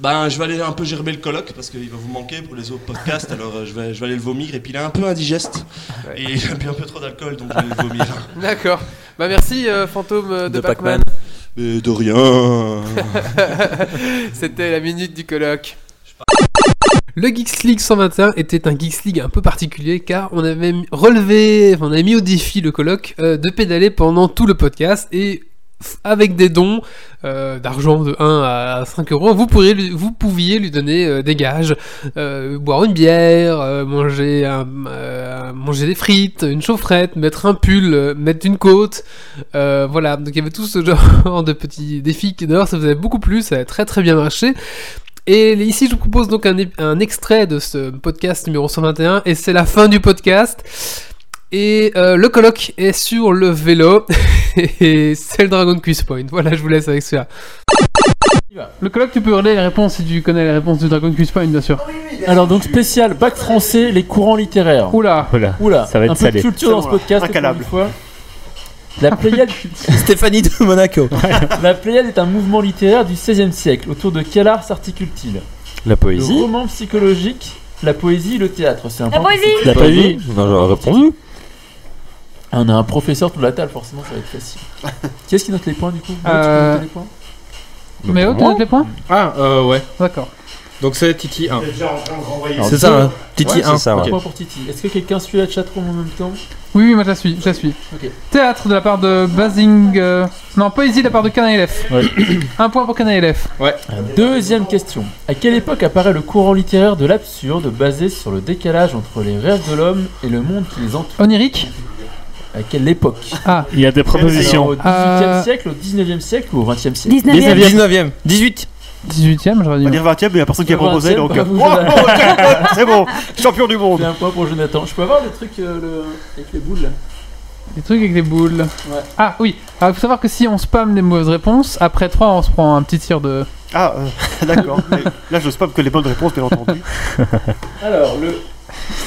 Ben, je vais aller un peu gerber le colloque parce qu'il va vous manquer pour les autres podcasts. Alors, euh, je vais, je vais aller le vomir. Et puis, il est un peu indigeste. Ouais. Et j'ai bu un peu trop d'alcool, donc je vais le vomir. D'accord. Bah, merci, euh, fantôme euh, de, De Pac-Man. Mais de rien. C'était la minute du colloque. Le Geeks League 121 était un Geeks League un peu particulier car on avait relevé, on avait mis au défi le colloque euh, de pédaler pendant tout le podcast et avec des dons euh, d'argent de 1 à 5 euros, vous, pourriez lui- vous pouviez lui donner euh, des gages, euh, boire une bière, euh, manger, manger des frites, une chaufferette, mettre un pull, mettre une côte, voilà. Donc il y avait tout ce genre de petits défis qui d'ailleurs ça faisait beaucoup plus, ça a très très bien marché. Et ici, je vous propose donc un extrait de ce podcast numéro 121, et c'est la fin du podcast. Et euh, le colloque est sur le vélo, et c'est le Dragon Quiz Point. Voilà, je vous laisse avec ça. Le colloque, tu peux hurler les réponses si tu connais les réponses du Dragon Quiz Point, bien sûr. Alors donc spécial bac français, les courants littéraires. Oula, Oula, Ça va être un peu salé. culture dans ce podcast. incalable. encore une fois. La Pléiade. Stéphanie de Monaco. La Pléiade est un mouvement littéraire du XVIe siècle. Autour de quel art s'articule-t-il? La poésie Le roman psychologique, la poésie, le théâtre. C'est un La point poésie La poésie Non, j'aurais répondu. Ah, on a un professeur de la table, forcément, ça va être facile. Qui est-ce qui note les points du coup? Moi, tu peux Euh, noter les points? Mais oh, tu notes les points? Ah, euh, ouais. D'accord. Donc c'est Titi 1. Alors, C'est ça, hein. Titi Ouais, 1. c'est ça, Un ouais. point pour Titi. Est-ce que quelqu'un suit la chatroom en même temps? Oui, oui, moi je la suis, je la suis. Théâtre de la part de Basing. euh, Non, poésie de la part de Canailef. Un point pour Canailef. Ouais. Deuxième question. À quelle époque apparaît le courant littéraire de l'absurde basé sur le décalage entre les rêves de l'homme et le monde qui les entoure? Onirique À quelle époque Ah, Il y a des Alors, propositions. Au 18e Euh, siècle, au 19e siècle ou au 20e siècle 19e. 19ème. 18. 18ème, j'aurais On va dit. dire 20 e mais il n'y a personne qui a proposé 20e, donc. Oh, oh, jackpot, c'est bon, champion du J'ai monde. un point pour Jonathan. Je peux avoir le truc euh, le- avec les boules là? Des trucs avec des boules. Ouais. Ah oui, il faut savoir que si on spam les mauvaises réponses, après 3 on se prend un petit tir de. Ah, euh, d'accord. Mais Là, je spam que les bonnes réponses, bien entendu. Alors, le.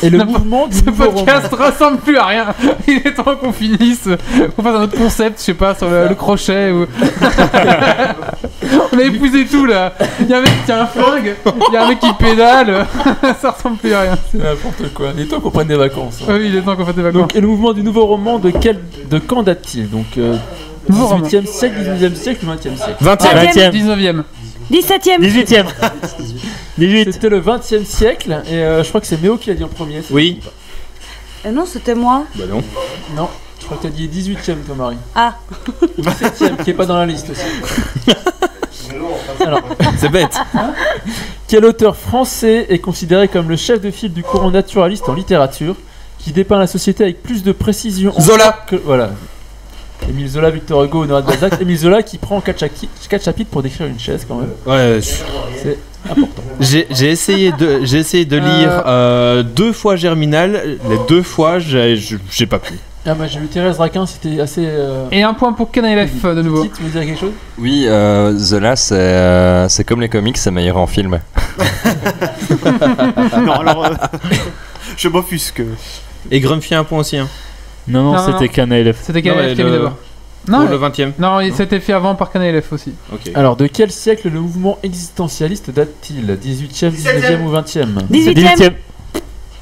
Et le mouvement du Ce podcast roman. ressemble plus à rien. Il est temps qu'on finisse, qu'on fasse un autre concept, je sais pas, sur le, le crochet ou. on a épousé tout là. Il y a un mec qui tient un flingue, il y a un mec qui pédale. Ça ressemble plus à rien. C'est n'importe quoi. Il est temps qu'on prenne des vacances. hein. Ah oui, il est temps qu'on fasse des vacances. Donc, et le mouvement du nouveau roman, de quel, de quand date-il Donc, euh, Nouveau roman. 18e siècle, 19e siècle, 20e siècle? 20ème. 19ème. 17ème. 18ème. 18. C'était le 20e siècle, et euh, je crois que c'est Méo qui l'a dit en premier. c'est Oui. Euh, non, c'était moi. Bah non. Non, je crois que t'as dit 18ème, toi, Marie. Ah. 17ème, qui est pas dans la liste aussi. Alors, C'est bête. quel auteur français est considéré comme le chef de file du courant naturaliste en littérature, qui dépeint la société avec plus de précision Zola. que voilà. Émile Zola, Victor Hugo, Honoré de Balzac. Émile Zola qui prend 4, chapitres pour décrire une chaise quand même. Ouais, je- C'est important. j'ai essayé de j'ai essayé de lire euh, deux fois Germinal, les deux fois j'ai pas pu. Ah, moi j'ai lu Thérèse Raquin, c'était assez. euh, Et un point pour Canailef de nouveau. Tu veux dire quelque chose? Oui, euh, Zola, c'est euh, c'est comme les comics, c'est meilleur en film. non, alors. euh, je m'offusque. Et Grumpy un point aussi. Hein. Non, non, Non, c'était non. Canailef. C'était Non, Canailef et qui a mis le- d'abord. Pour Non, le 20ème. non, il s'était fait avant par Canailef aussi. Ok. Alors, de quel siècle le mouvement existentialiste date-t-il? 18e, 19e ou 20e 18ème.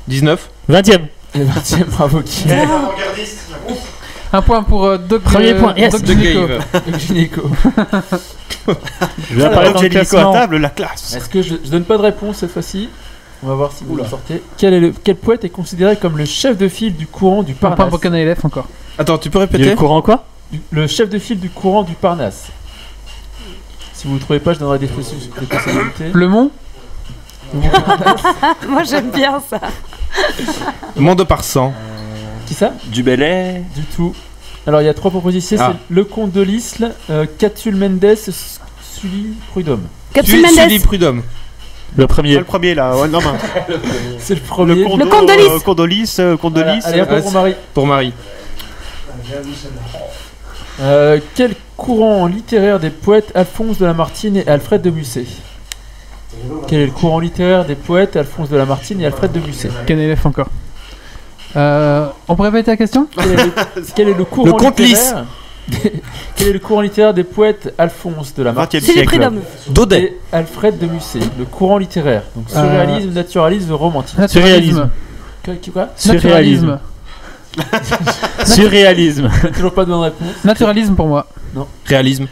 19. 20ème. Le 20e, bravo qui Un point pour euh, Doc Premier euh, point, yes. Doc De Gynéco. Gynéco. Je vais apparaître dans le classement. table, la classe. Est-ce que je, je donne pas de réponse cette fois-ci? On va voir si vous le sortez. Quel, est le, quel poète est considéré comme le chef de file du courant du Parnasse pour Canailef encore. Attends, tu peux répéter le courant quoi Du- Le chef de file du courant du Parnasse. Si vous ne trouvez pas, je donnerai des possi- des possibilités. Le Mont Moi, j'aime bien ça. Monde par 100. Qui ça Du Bellay Du tout. Alors il y a trois propositions Ah. c'est le comte de l'Isle, euh, Catul Mendes, S- Sully Prudhomme. Capsule Sully. Prudhomme. Le premier. le premier là, ouais, non, mais- C'est le premier. Le Condo, Le comte de Lys. euh, Condolis, euh, Condolis. Voilà, allez, Ah, pour Marie. Pour Marie. Euh, quel courant littéraire des poètes Alphonse de Lamartine et Alfred de Musset? Quel est le courant littéraire des poètes Alphonse de Lamartine et Alfred de Musset? Canailef encore? Euh, on peut répéter la question? Quel est, le, quel est le courant Le littéraire Quel est le courant littéraire des poètes Alphonse de 20 Lamartine e C'est les prud'hommes. Daudet. et Alfred de Musset Le courant littéraire. Donc Euh, surréalisme, naturalisme, romantisme. Naturalisme. Quoi, quoi Surréalisme. Surréalisme. Toujours pas de bonne réponse. Naturalisme pour moi. Réalisme.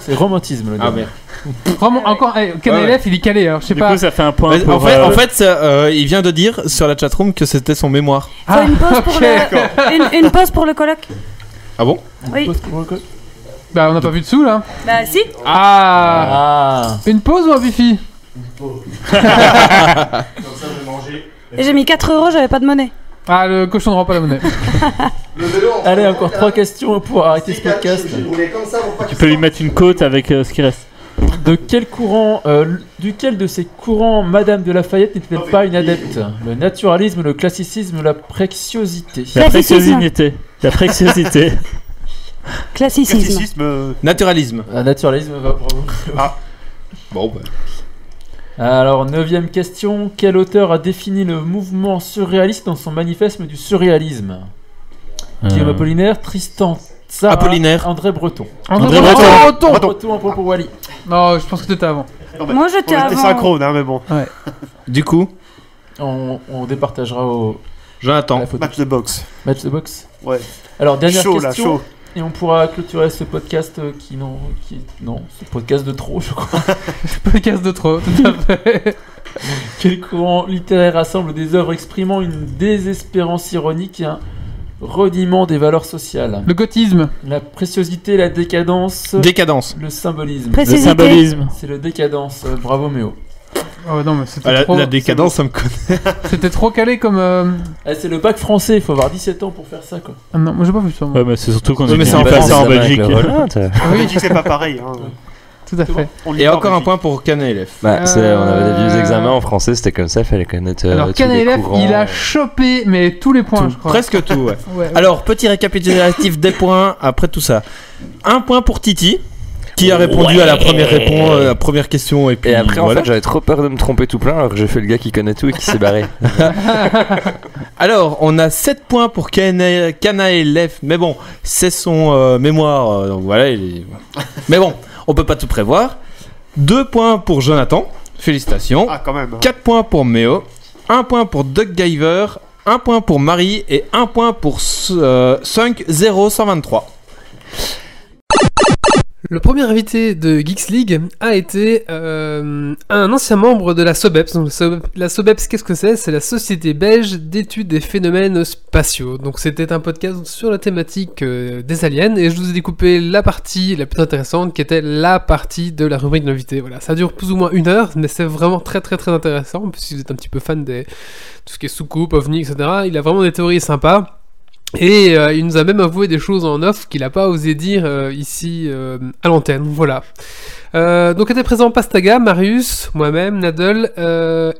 C'est romantisme le Ah dernier. merde. Vraiment, encore, eh, Canailef il est calé alors, je sais Du pas. coup, ça fait un point Mais pour. en fait, euh, en fait ça, euh, il vient de dire sur la chatroom que c'était son mémoire. Faut une pause pour ok. le. Une, une pause pour le colloque. Ah bon Oui. Pause Bah on n'a pas vu de sous là. Bah, si. Ah, Ah Une pause ou un bifi Et j'ai mis 4 euros, j'avais pas de monnaie. Ah le cochon ne rend pas la monnaie. Allez, encore trois questions pour arrêter ce podcast. Tu peux lui mettre une côte avec euh, ce qui reste. De quel courant, euh, duquel de ces courants Madame de Lafayette n'était pas une adepte? Le naturalisme, le classicisme, la préciosité. La préciosité. La préciosité. Classicisme. Classicisme. euh, Naturalisme. Un naturalisme, va, bravo. Bon, bah. Alors, neuvième question. Quel auteur a défini le mouvement surréaliste dans son manifeste du surréalisme? Guillaume Euh, Apollinaire, Tristan Sarah, Apollinaire. André Breton. André Breton. Breton. Breton. Breton, un point pour Wally. Non, je pense que t'étais avant. Moi, j'étais on était avant. synchrone, hein, mais bon. Ouais. Du coup, On, on départagera au. Jonathan. Match de boxe. Match de boxe. Ouais. Alors, dernière Chaud, là, question. chaud. Et on pourra clôturer ce podcast euh, qui non, qui non, ce podcast de trop, je crois. podcast de trop, tout à fait. Quel courant littéraire rassemble des œuvres exprimant une désespérance ironique et un reniement des valeurs sociales? Le gothisme. La préciosité, la décadence. Décadence. Le symbolisme. Préciosité. Le symbolisme. C'est le décadence. Euh, bravo Méo. Oh non, mais c'était Ah, la, trop. la décadence, ça me connaît. C'était trop calé comme. euh, Ah, c'est le bac français, il faut avoir 17 ans pour faire ça quoi. Ah non, moi j'ai pas vu ça. moi. Ouais, mais c'est surtout qu'on Ouais, est mais en France, en Belgique. En Belgique, c'est pas pareil. Hein. Tout à fait. Et encore un point pour KNLF. Bah, c'est- on avait des vieux Euh, examens en français, c'était comme ça, il fallait connaître euh, Alors, courants. il a chopé, mais tous les points, Tout. je crois. Presque tout, ouais. Ouais, ouais. Alors, petit récapitulatif des points après tout ça. Un point pour Titi, qui a répondu à la première réponse, euh, la première question, et puis Et après, en voilà. fait, j'avais trop peur de me tromper tout plein, alors que j'ai fait le gars qui connaît tout et qui s'est barré. Alors, on a 7 points pour Kana KNLF, mais bon, c'est son euh, mémoire, euh, donc voilà. il est- mais bon, on peut pas tout prévoir. 2 points pour Jonathan, félicitations. Ah, quand même. hein. 4 points pour Méo, 1 point pour Doug Giver, 1 point pour Marie et 1 point pour euh, 5 0 123. Le premier invité de Geeks League a été euh, un ancien membre de la SOBEPS. Donc, la SOBEPS- qu'est-ce que c'est? C'est la Société belge d'études des phénomènes spatiaux. Donc c'était un podcast sur la thématique euh, des aliens et je vous ai découpé la partie la plus intéressante qui était la partie de la rubrique de l'invité. Voilà, ça dure plus ou moins une heure, mais c'est vraiment très très très intéressant. Si vous êtes un petit peu fan des tout ce qui est soucoupe, ovni, etc. Il a vraiment des théories sympas. Et euh, il nous a même avoué des choses en off qu'il n'a pas osé dire euh, ici euh, à l'antenne. Voilà. Donc était présent Pastaga, Marius, moi-même, Nadel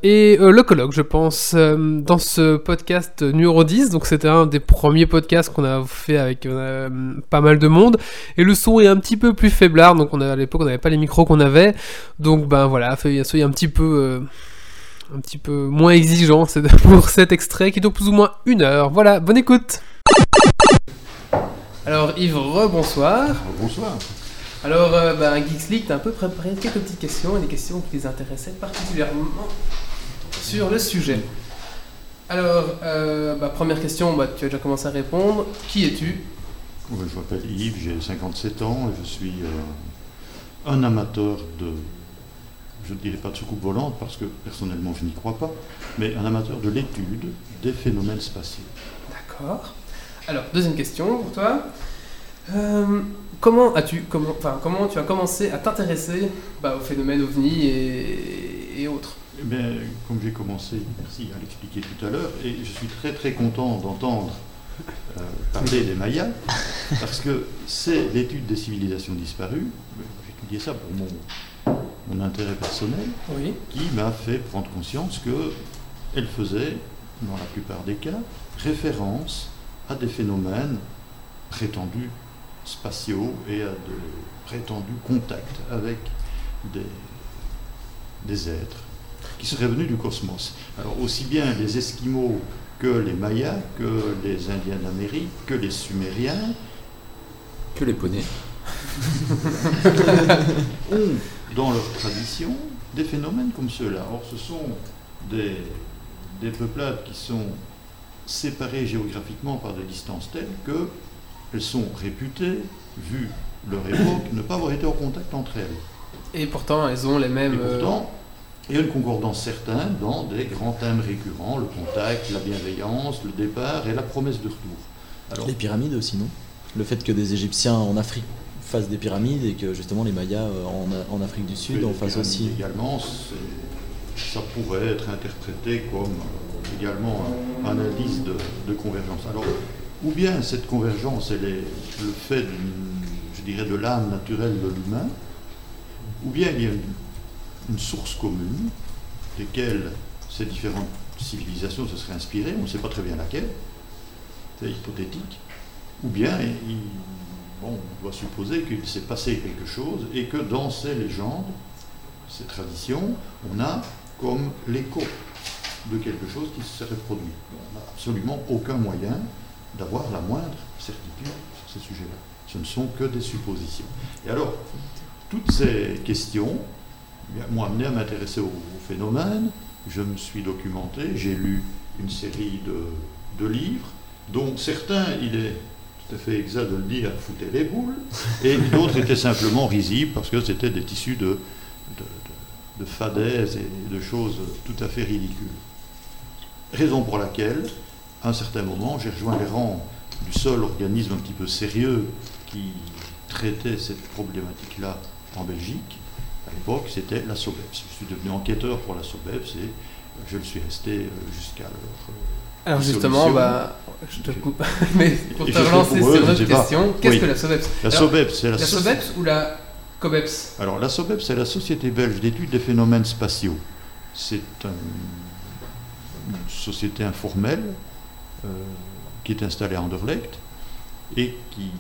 et le colloque, je pense, dans ce podcast numéro 10. Donc c'était un des premiers podcasts qu'on a fait avec pas mal de monde. Et le son est un petit peu plus faiblard. Donc on a, à l'époque on n'avait pas les micros qu'on avait. Donc ben voilà, soyez un petit peu... un petit peu moins exigeant pour cet extrait qui dure plus ou moins une heure. Voilà, bonne écoute. Alors Yves, rebonsoir. Bonsoir. Alors, euh, bah, Geeks League, t'as un peu préparé quelques petites questions et des questions qui les intéressaient particulièrement sur le sujet. Alors, euh, bah, première question, bah, tu as déjà commencé à répondre. Qui es-tu? Je m'appelle Yves, j'ai 57 ans et je suis euh, un amateur de, je ne dirais pas de soucoupe volante parce que personnellement je n'y crois pas, mais un amateur de l'étude des phénomènes spatiaux. D'accord. Alors, deuxième question pour toi. Euh, comment as-tu, comment, enfin, comment tu as commencé à t'intéresser bah, aux phénomènes ovni et, et autres? Eh bien, comme j'ai commencé, merci à l'expliquer tout à l'heure, et je suis très très content d'entendre euh, parler des Mayas, parce que c'est l'étude des civilisations disparues, j'ai étudié ça pour mon, mon intérêt personnel, Oui. qui m'a fait prendre conscience qu'elle faisait, dans la plupart des cas, référence à des phénomènes prétendus spatiaux et à de prétendus contacts avec des, des êtres qui seraient venus du cosmos. Alors aussi bien les Esquimaux que les Mayas, que les Indiens d'Amérique, que les Sumériens, Que les poneys. ont dans leur tradition des phénomènes comme ceux-là. Or, ce sont des, des peuplades qui sont séparées géographiquement par des distances telles qu'elles sont réputées, vu leur époque, ne pas avoir été en contact entre elles. Et pourtant, elles ont les mêmes. Et euh, pourtant, il y a une concordance certaine dans des grands thèmes récurrents, le contact, la bienveillance, le départ et la promesse de retour. Alors, Les pyramides aussi, non? Le fait que des Égyptiens en Afrique fassent des pyramides et que justement les Mayas euh, en, en Afrique du Sud en les fassent pyramides aussi. Également, ça pourrait être interprété comme euh, également un, indice de, convergence. Alors, ou bien cette convergence, elle est le fait, je dirais, de l'âme naturelle de l'humain, ou bien il y a une, source commune desquelles ces différentes civilisations se seraient inspirées, on ne sait pas très bien laquelle, c'est hypothétique, ou bien bon, on doit supposer qu'il s'est passé quelque chose et que dans ces légendes, ces traditions, on a comme l'écho de quelque chose qui se serait produit. On n'a absolument aucun moyen d'avoir la moindre certitude sur ces sujets-là. Ce ne sont que des suppositions. Et alors, toutes ces questions eh m'ont amené à m'intéresser au, phénomène. Je me suis documenté, j'ai lu une série de, livres, dont certains, il est tout à fait exact de le dire, foutaient les boules, et d'autres étaient simplement risibles parce que c'était des tissus de- de fadaises et de choses tout à fait ridicules. Raison pour laquelle, à un certain moment, j'ai rejoint les rangs du seul organisme un petit peu sérieux qui traitait cette problématique-là en Belgique. À l'époque, c'était la SOBEPS. Je suis devenu enquêteur pour la SOBEPS et je le suis resté euh, jusqu'à leur. euh, Alors justement, bah, je te coupe. Mais pour te relancer sur notre question, qu'est-ce Oui. que la SOBEPS La Alors, SOBEPS, c'est la, SOBEPS ou la COBEPS? Alors, la SOBEP, c'est la Société belge d'études des phénomènes spatiaux. C'est un- une société informelle euh, qui est installée à Anderlecht et qui,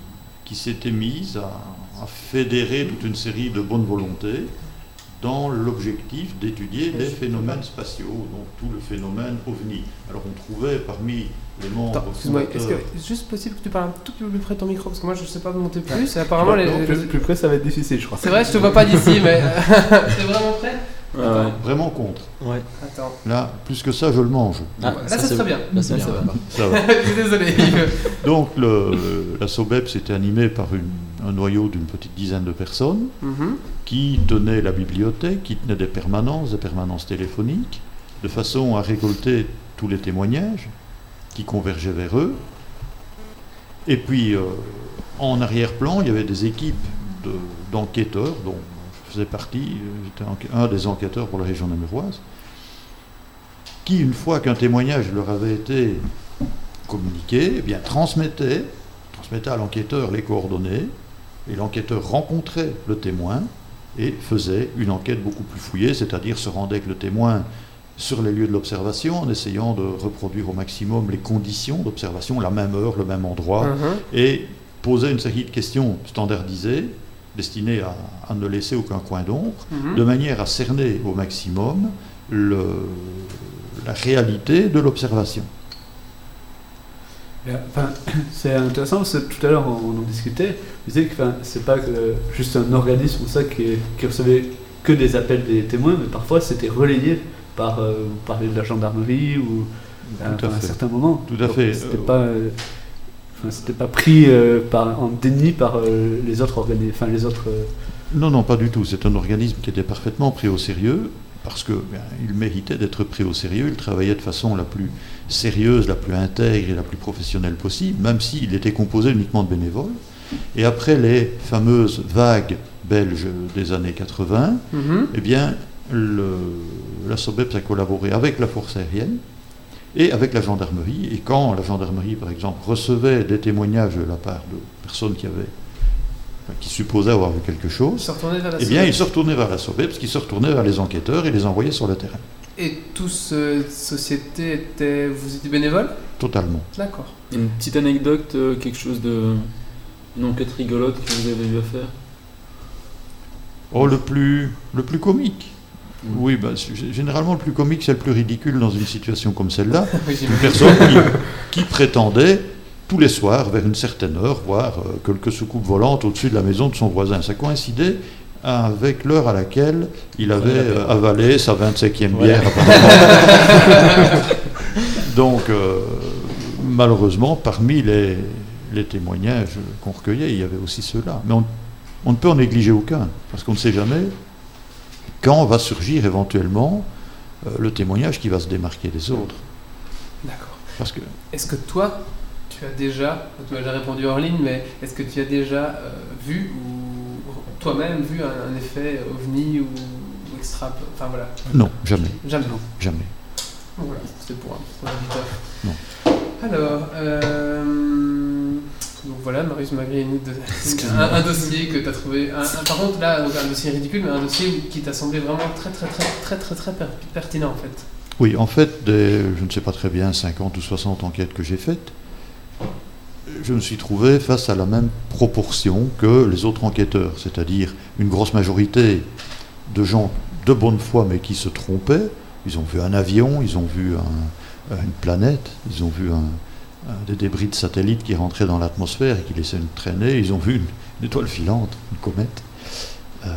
qui s'était mise à, à fédérer toute une série de bonnes volontés dans l'objectif d'étudier les phénomènes spatiaux, donc tout le phénomène OVNI. Alors on trouvait parmi les membres excuse-moi, est-ce que juste possible que tu parles un tout petit peu plus près de ton micro Parce que moi je sais pas monter plus et apparemment les. Plus, les- plus près, ça va être difficile, je crois. C'est vrai, je te vois pas d'ici, mais. T'es vraiment prêt Attends, Vraiment contre. Ouais. Attends. Là, plus que ça, je le mange. Ah, Là, ça, c'est très bien. Là, c'est bien. Ça ouais. va. Ça va. Je suis désolé. Donc, le- la SOBEPS était animée par une- un noyau d'une petite dizaine de personnes Mhm. qui tenaient la bibliothèque, qui tenaient des permanences, des permanences téléphoniques, de façon à récolter tous les témoignages qui convergeaient vers eux. Et puis, euh, en arrière-plan, il y avait des équipes de- d'enquêteurs, dont je faisais partie, euh, j'étais un des enquêteurs pour la région namuroise, qui, une fois qu'un témoignage leur avait été communiqué, eh bien, transmettait, transmettait à l'enquêteur les coordonnées, et l'enquêteur rencontrait le témoin et faisait une enquête beaucoup plus fouillée, c'est-à-dire se rendait avec le témoin sur les lieux de l'observation en essayant de reproduire au maximum les conditions d'observation, la même heure, le même endroit, Mhm. et posait une série de questions standardisées destinées à, à ne laisser aucun coin d'ombre, Mhm. de manière à cerner au maximum le- la réalité de l'observation. Enfin, c'est intéressant parce que tout à l'heure on, en discutait. Vous disiez que enfin, c'est pas que juste un organisme ça qui, qui recevait que des appels des témoins, mais parfois c'était relayé par, euh, vous parlez de la gendarmerie ou euh, Tout à fait. certains moments. Tout à Donc, fait. C'était Euh, pas, euh, enfin, c'était pas pris euh, par, en déni par euh, les autres organismes, enfin les autres. euh, Non, non, pas du tout. C'est un organisme qui était parfaitement pris au sérieux parce que bien, il méritait d'être pris au sérieux. Il travaillait de façon la plus sérieuse, la plus intègre et la plus professionnelle possible, même s'il était composé uniquement de bénévoles. Et après les fameuses vagues belges des années 80, Mhm. eh bien, le, la SOBEPS a collaboré avec la force aérienne et avec la gendarmerie. Et quand la gendarmerie, par exemple, recevait des témoignages de la part de personnes qui avaient qui supposaient avoir vu quelque chose, Se retourner vers la eh bien, ils se retournaient vers la SOBEPS, qui se retournaient vers les enquêteurs et les envoyaient sur le terrain. Et toute cette société était. Vous étiez bénévole? Totalement. D'accord. Une petite anecdote, euh, quelque chose de. Une enquête rigolote que vous avez eu à faire? Oh, le plus, le plus comique Oui, bah, généralement, le plus comique, c'est le plus ridicule dans une situation comme celle-là. Une personne qui, qui prétendait tous les soirs, vers une certaine heure, voir euh, quelques soucoupes volantes au-dessus de la maison de son voisin. Ça coïncidait avec l'heure à laquelle il avait euh, avalé sa 25e bière. apparemment. Donc, euh, malheureusement, parmi les, les témoignages qu'on recueillait, il y avait aussi ceux-là. Mais on, on ne peut en négliger aucun, parce qu'on ne sait jamais quand va surgir éventuellement euh, le témoignage qui va se démarquer des autres. D'accord. Parce que Est-ce que toi, tu as déjà, tu m'as déjà répondu hors ligne, mais est-ce que tu as déjà euh, vu ou toi-même vu un, un effet ovni ou, ou extra, enfin voilà. Non, jamais. Jamais. Jamais. Donc Voilà, c'était pour un pour l'auditeur. Non. Alors, euh, donc voilà, Marius Magrini, de, un, un dossier que tu as trouvé. un- un- par contre, là, un dossier ridicule, mais un dossier qui t'a semblé vraiment très, très, très, très, très, très per- pertinent en fait. Oui, en fait, des, je ne sais pas très bien, 50 ou 60 enquêtes que j'ai faites, je me suis trouvé face à la même proportion que les autres enquêteurs, c'est-à-dire une grosse majorité de gens de bonne foi mais qui se trompaient. Ils ont vu un avion, ils ont vu un- une planète, ils ont vu un, des débris de satellites qui rentraient dans l'atmosphère et qui laissaient une traînée. Ils ont vu une, une étoile filante, une comète. Euh,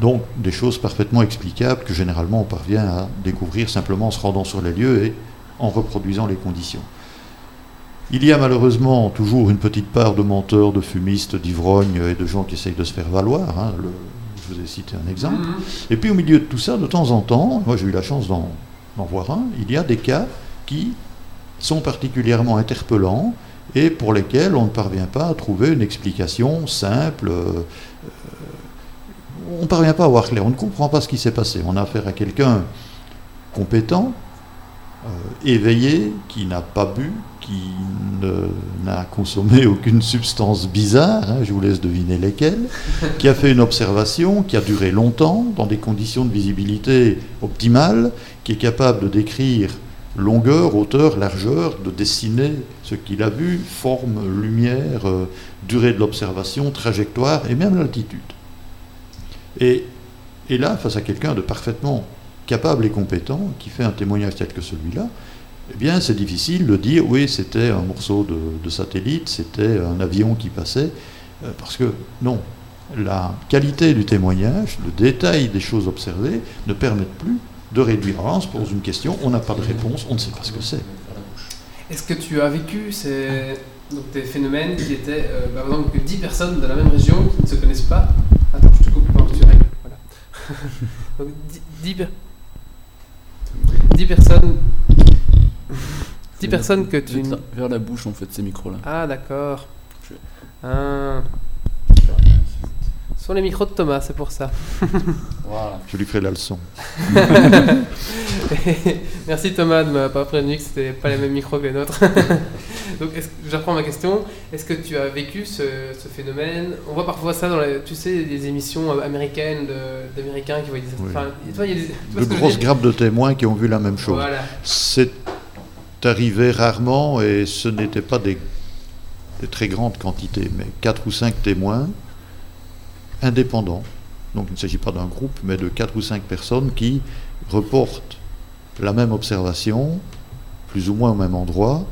donc des choses parfaitement explicables que généralement on parvient à découvrir simplement en se rendant sur les lieux et en reproduisant les conditions. Il y a malheureusement toujours une petite part de menteurs, de fumistes, d'ivrognes et de gens qui essayent de se faire valoir. hein. Le- je vous ai cité un exemple. Mhm. Et puis au milieu de tout ça, de temps en temps, moi j'ai eu la chance d'en voir un, il y a des cas qui sont particulièrement interpellants et pour lesquels on ne parvient pas à trouver une explication simple. euh, on ne parvient pas à voir clair, on ne comprend pas ce qui s'est passé. On a affaire à quelqu'un compétent, euh, éveillé, qui n'a pas bu, qui n'a consommé aucune substance bizarre, hein, je vous laisse deviner lesquelles, qui a fait une observation qui a duré longtemps, dans des conditions de visibilité optimales, qui est capable de décrire longueur, hauteur, largeur, de dessiner ce qu'il a vu, forme, lumière, euh, durée de l'observation, trajectoire et même l'altitude. Et, là, face à quelqu'un de parfaitement capable et compétent, qui fait un témoignage tel que celui-là, eh bien, c'est difficile de dire oui, c'était un morceau de, de satellite, c'était un avion qui passait, euh, parce que non, la qualité du témoignage, le détail des choses observées ne permettent plus de réduire. On se pose une question, on n'a pas de réponse, on ne sait pas ce que c'est. Est-ce que tu as vécu ces donc, des phénomènes qui étaient, euh, bah, par exemple, que 10 personnes de la même région qui ne se connaissent pas? Attends, je te coupe pendant que tu règles. Voilà. donc, 10, per- 10 personnes. 10 personnes que tu. Vers- Vers la bouche, en fait, ces micros-là. Ah, d'accord. Ah. Ce sont les micros de Thomas, c'est pour ça. Voilà. Je lui ferai la leçon. Merci Thomas de m'avoir pas prévenu que c'était pas les mêmes micros que les nôtres. Donc j'apprends ma question. Est-ce que tu as vécu ce, ce phénomène? On voit parfois ça dans les, tu sais, des émissions américaines d'Américains qui voient des... Oui. Enfin, y a de grosses grappes de témoins qui ont vu la même chose. Voilà. C'est arrivé rarement et ce n'était pas des, des très grandes quantités, mais quatre ou cinq témoins indépendants. Donc il ne s'agit pas d'un groupe, mais de quatre ou cinq personnes qui reportent la même observation, plus ou moins au même endroit,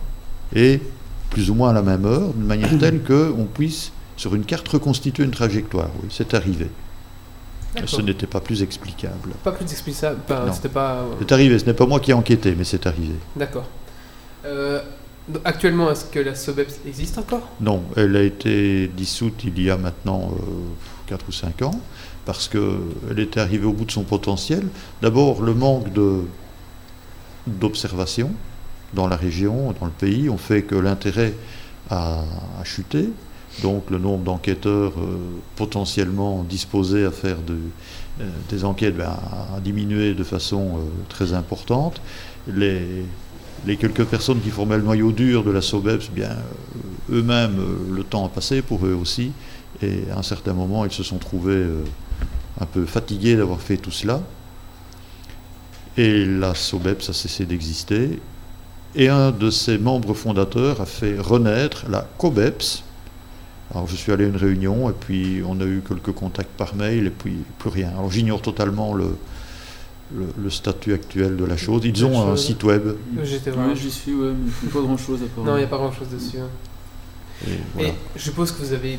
et plus ou moins à la même heure, d'une manière telle qu'on puisse, sur une carte, reconstituer une trajectoire. Oui, c'est arrivé. Ce n'était pas plus explicable. Pas plus explicable. C'était pas. euh, C'est arrivé, ce n'est pas moi qui ai enquêté, mais c'est arrivé. D'accord. Euh, actuellement, est-ce que la SOBEPS existe encore? Non, elle a été dissoute il y a maintenant 4 ou 5 ans, parce qu'elle était arrivée au bout de son potentiel. D'abord, le manque d'observation dans la région, dans le pays, ont fait que l'intérêt a, chuté. Donc le nombre d'enquêteurs euh, potentiellement disposés à faire euh, des enquêtes ben, a, diminué de façon euh, très importante. Les, quelques personnes qui formaient le noyau dur de la SOBEPS, bien, eux-mêmes, le temps a passé pour eux aussi, et à un certain moment, ils se sont trouvés un peu fatigués d'avoir fait tout cela. Et la SOBEPS a cessé d'exister, et un de ses membres fondateurs a fait renaître la COBEPS. Alors je suis allé à une réunion, et puis on a eu quelques contacts par mail, et puis plus rien. Alors j'ignore totalement le, le, le statut actuel de la chose. Ils ont un site web. J'étais Ouais, j'y suis, ouais, mais pas grand chose à part. Non, il n'y a pas grand chose dessus. hein. Et je suppose que vous avez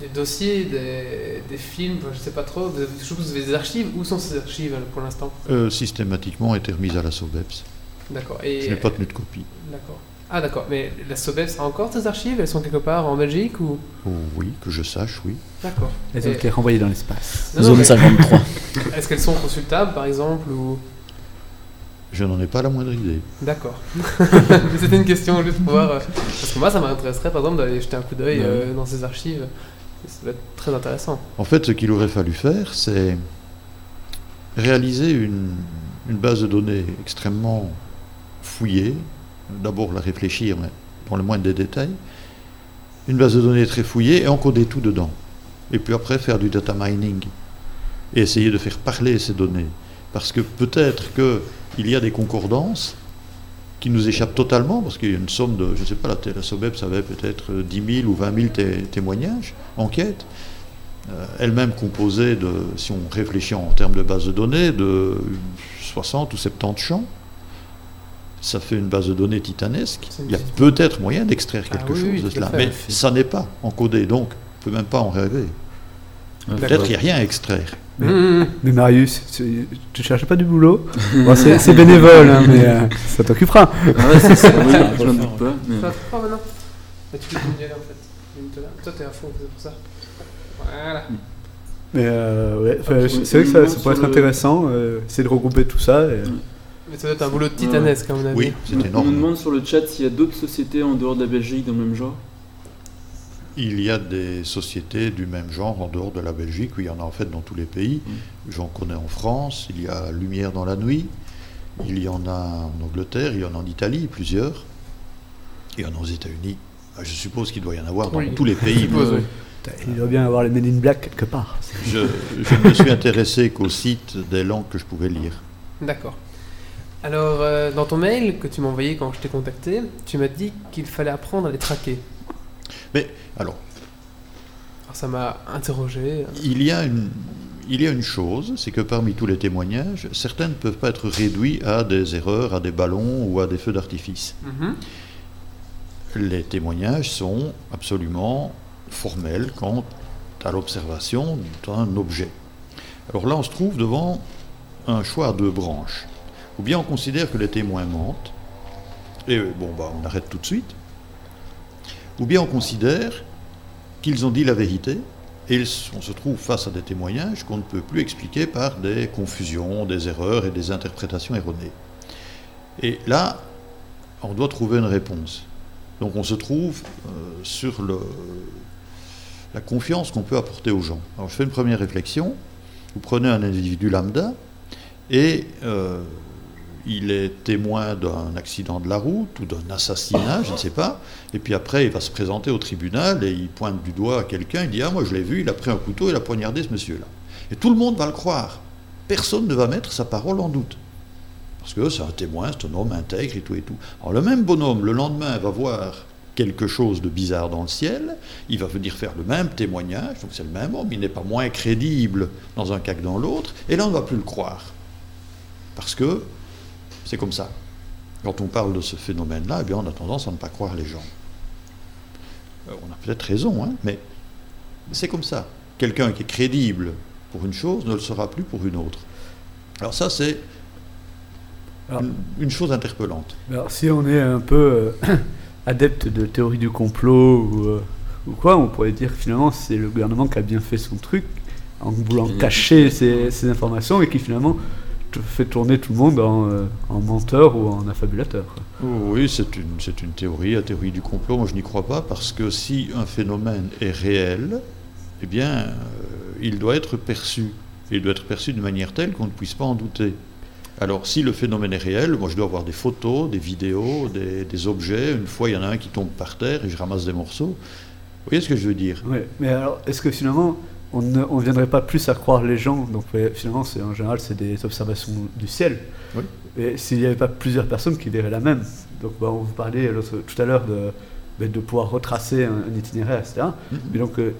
des dossiers, des, des films, je sais pas trop. Vous avez- je suppose que vous avez des archives. Où sont ces archives euh, pour l'instant? Euh, systématiquement été remise à la SOBEPS. D'accord. Et- Je n'ai pas tenu de copie. D'accord. Ah d'accord, mais la SOBEPS a encore ces archives? Elles sont quelque part en Belgique ou? Oh, oui, que je sache, oui. D'accord. Elles ont été renvoyées dans l'espace. Non, mais- Est-ce qu'elles sont consultables par exemple ou? Je n'en ai pas la moindre idée. D'accord. C'était une question juste pour voir. euh, Parce que moi ça m'intéresserait par exemple d'aller jeter un coup d'œil Ouais. euh, dans ces archives. Ça être très intéressant. En fait, ce qu'il aurait fallu faire, c'est réaliser une, une base de données extrêmement fouillée. D'abord la réfléchir, mais dans le moindre des détails. Une base de données très fouillée et encoder tout dedans. Et puis après, faire du data mining. Et essayer de faire parler ces données. Parce que peut-être qu'il y a des concordances qui nous échappent totalement, parce qu'il y a une somme de, je ne sais pas, la, la SOBEP, ça avait peut-être 10 000 ou 20 000 té- témoignages, enquêtes, euh, elle-même composée de, si on réfléchit en termes de base de données, de 60 ou 70 champs. ça fait une base de données titanesque. Il y a peut-être moyen d'extraire Ah quelque oui, chose oui, de cela, mais ça n'est pas encodé, donc on peut même pas en rêver. Peut-être qu'il n'y a rien à extraire. Mais, Mmh. mais Marius, tu, tu cherches pas du boulot Bon, c'est, c'est bénévole, hein, mais euh, ça t'occupera. Ah ouais, c'est ça, oui, je m'en doute pas. Mais... Ça va pas maintenant Bah, Tu peux continuer là en fait. Toi t'es à fond, c'est pour ça. Voilà. Mais euh, ouais, Ah, c'est vrai que ça, pourrait être le- intéressant, euh, essayer de regrouper tout ça. et- Mais ça doit être un boulot de titanesque, à mon avis. On nous demande sur le chat s'il y a d'autres sociétés en dehors de la Belgique dans le même genre. Il y a des sociétés du même genre en dehors de la Belgique, oui, il y en a en fait dans tous les pays. J'en connais en France, il y a Lumière dans la nuit, il y en a en Angleterre, il y en a en Italie, plusieurs. Il y en a aux États-Unis. Ah, Je suppose qu'il doit y en avoir dans Oui, tous les pays. suppose, mais- oui. Il doit bien y avoir les Men in Black quelque part. Je, je ne me suis intéressé qu'au site des langues que je pouvais lire. D'accord. Alors, euh, dans ton mail que tu m'as envoyé quand je t'ai contacté, tu m'as dit qu'il fallait apprendre à les traquer. Mais alors, Alors, ça m'a interrogé. il y a une, il y a une chose, c'est que parmi tous les témoignages, certains ne peuvent pas être réduits à des erreurs, à des ballons ou à des feux d'artifice. Mhm. Les témoignages sont absolument formels quant à l'observation d'un objet. Alors là, on se trouve devant un choix à deux branches. Ou bien on considère que les témoins mentent, et bon, bah, on arrête tout de suite. Ou bien on considère qu'ils ont dit la vérité, et on se trouve face à des témoignages qu'on ne peut plus expliquer par des confusions, des erreurs et des interprétations erronées. Et là, on doit trouver une réponse. Donc on se trouve euh, sur la confiance qu'on peut apporter aux gens. Alors je fais une première réflexion. Vous prenez un individu lambda et euh, il est témoin d'un accident de la route ou d'un assassinat, je ne sais pas. Et puis après, il va se présenter au tribunal et il pointe du doigt à quelqu'un. Il dit Ah, moi je l'ai vu, il a pris un couteau, il a poignardé ce monsieur-là. Et tout le monde va le croire. Personne ne va mettre sa parole en doute. Parce que c'est un témoin, c'est un homme intègre et tout et tout. Alors le même bonhomme, le lendemain, va voir quelque chose de bizarre dans le ciel, il va venir faire le même témoignage, donc c'est le même homme, il n'est pas moins crédible dans un cas que dans l'autre, et là on ne va plus le croire. Parce que c'est comme ça. Quand on parle de ce phénomène-là, eh bien on a tendance à ne pas croire les gens. Euh, on a peut-être raison, hein, mais c'est comme ça. Quelqu'un qui est crédible pour une chose ne le sera plus pour une autre. Alors ça, c'est une, une chose interpellante. Alors, si on est un peu euh, adepte de théorie du complot ou, euh, ou quoi, on pourrait dire que finalement c'est le gouvernement qui a bien fait son truc en voulant cacher ces, ces informations et qui finalement fait tourner tout le monde en, euh, en menteur ou en affabulateur. Oui, c'est une, c'est une théorie, la théorie du complot. Moi, je n'y crois pas parce que si un phénomène est réel, eh bien, euh, il doit être perçu. Il doit être perçu de manière telle qu'on ne puisse pas en douter. Alors, si le phénomène est réel, moi, je dois avoir des photos, des vidéos, des, des objets. Une fois, il y en a un qui tombe par terre et je ramasse des morceaux. Vous voyez ce que je veux dire? Ouais, mais alors, est-ce que finalement, on ne on viendrait pas plus à croire les gens Donc, finalement, c'est en général, c'est des observations du ciel. Oui. Et s'il n'y avait pas plusieurs personnes qui verraient la même Donc, bah, on vous parlait l'autre- tout à l'heure de, bah, de pouvoir retracer un, un itinéraire, etc. Mhm. Mais donc, euh,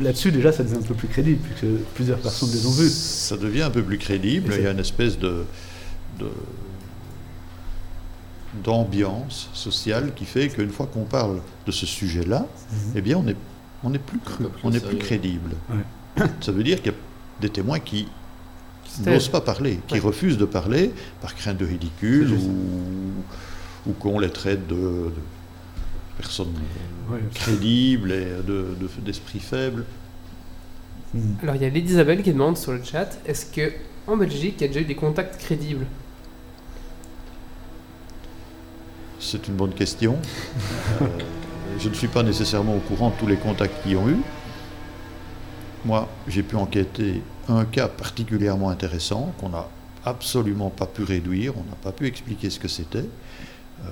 là-dessus, déjà, ça devient un peu plus crédible, puisque plusieurs personnes les ont vus. Ça devient un peu plus crédible. Il y a une espèce de, de- d'ambiance sociale qui fait qu'une fois qu'on parle de ce sujet-là, Mhm. eh bien, on est, on est plus cru, on est plus crédible. Ouais. Ça veut dire qu'il y a des témoins qui se n'osent pas parler, qui Ouais. refusent de parler par crainte de ridicule ou, ou qu'on les traite de, de personnes Ouais. crédibles et de, de- d'esprit faible. Alors, il y a l'Elisabeth qui demande sur le chat est-ce que en Belgique, il y a déjà eu des contacts crédibles? C'est une bonne question. Euh, je ne suis pas nécessairement au courant de tous les contacts qu'ils ont eu. Moi, j'ai pu enquêter un cas particulièrement intéressant qu'on n'a absolument pas pu réduire, on n'a pas pu expliquer ce que c'était. Euh,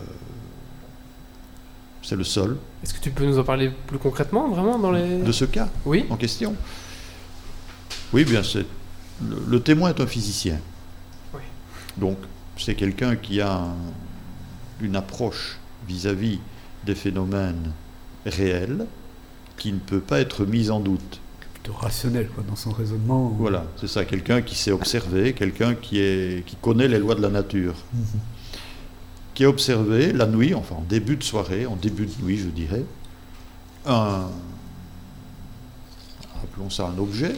c'est le seul Est-ce que tu peux nous en parler plus concrètement, vraiment, dans les... de ce cas Oui. en question? Oui, bien, c'est le, le témoin est un physicien. Oui. Donc, c'est quelqu'un qui a un- une approche vis-à-vis des phénomènes réels qui ne peut pas être mise en doute. Plutôt rationnel, quoi, dans son raisonnement. Voilà, c'est ça, quelqu'un qui sait observer, quelqu'un qui, est, qui connaît les lois de la nature. Mhm. qui a observé la nuit, enfin en début de soirée, en début de nuit je dirais, un, appelons ça un objet,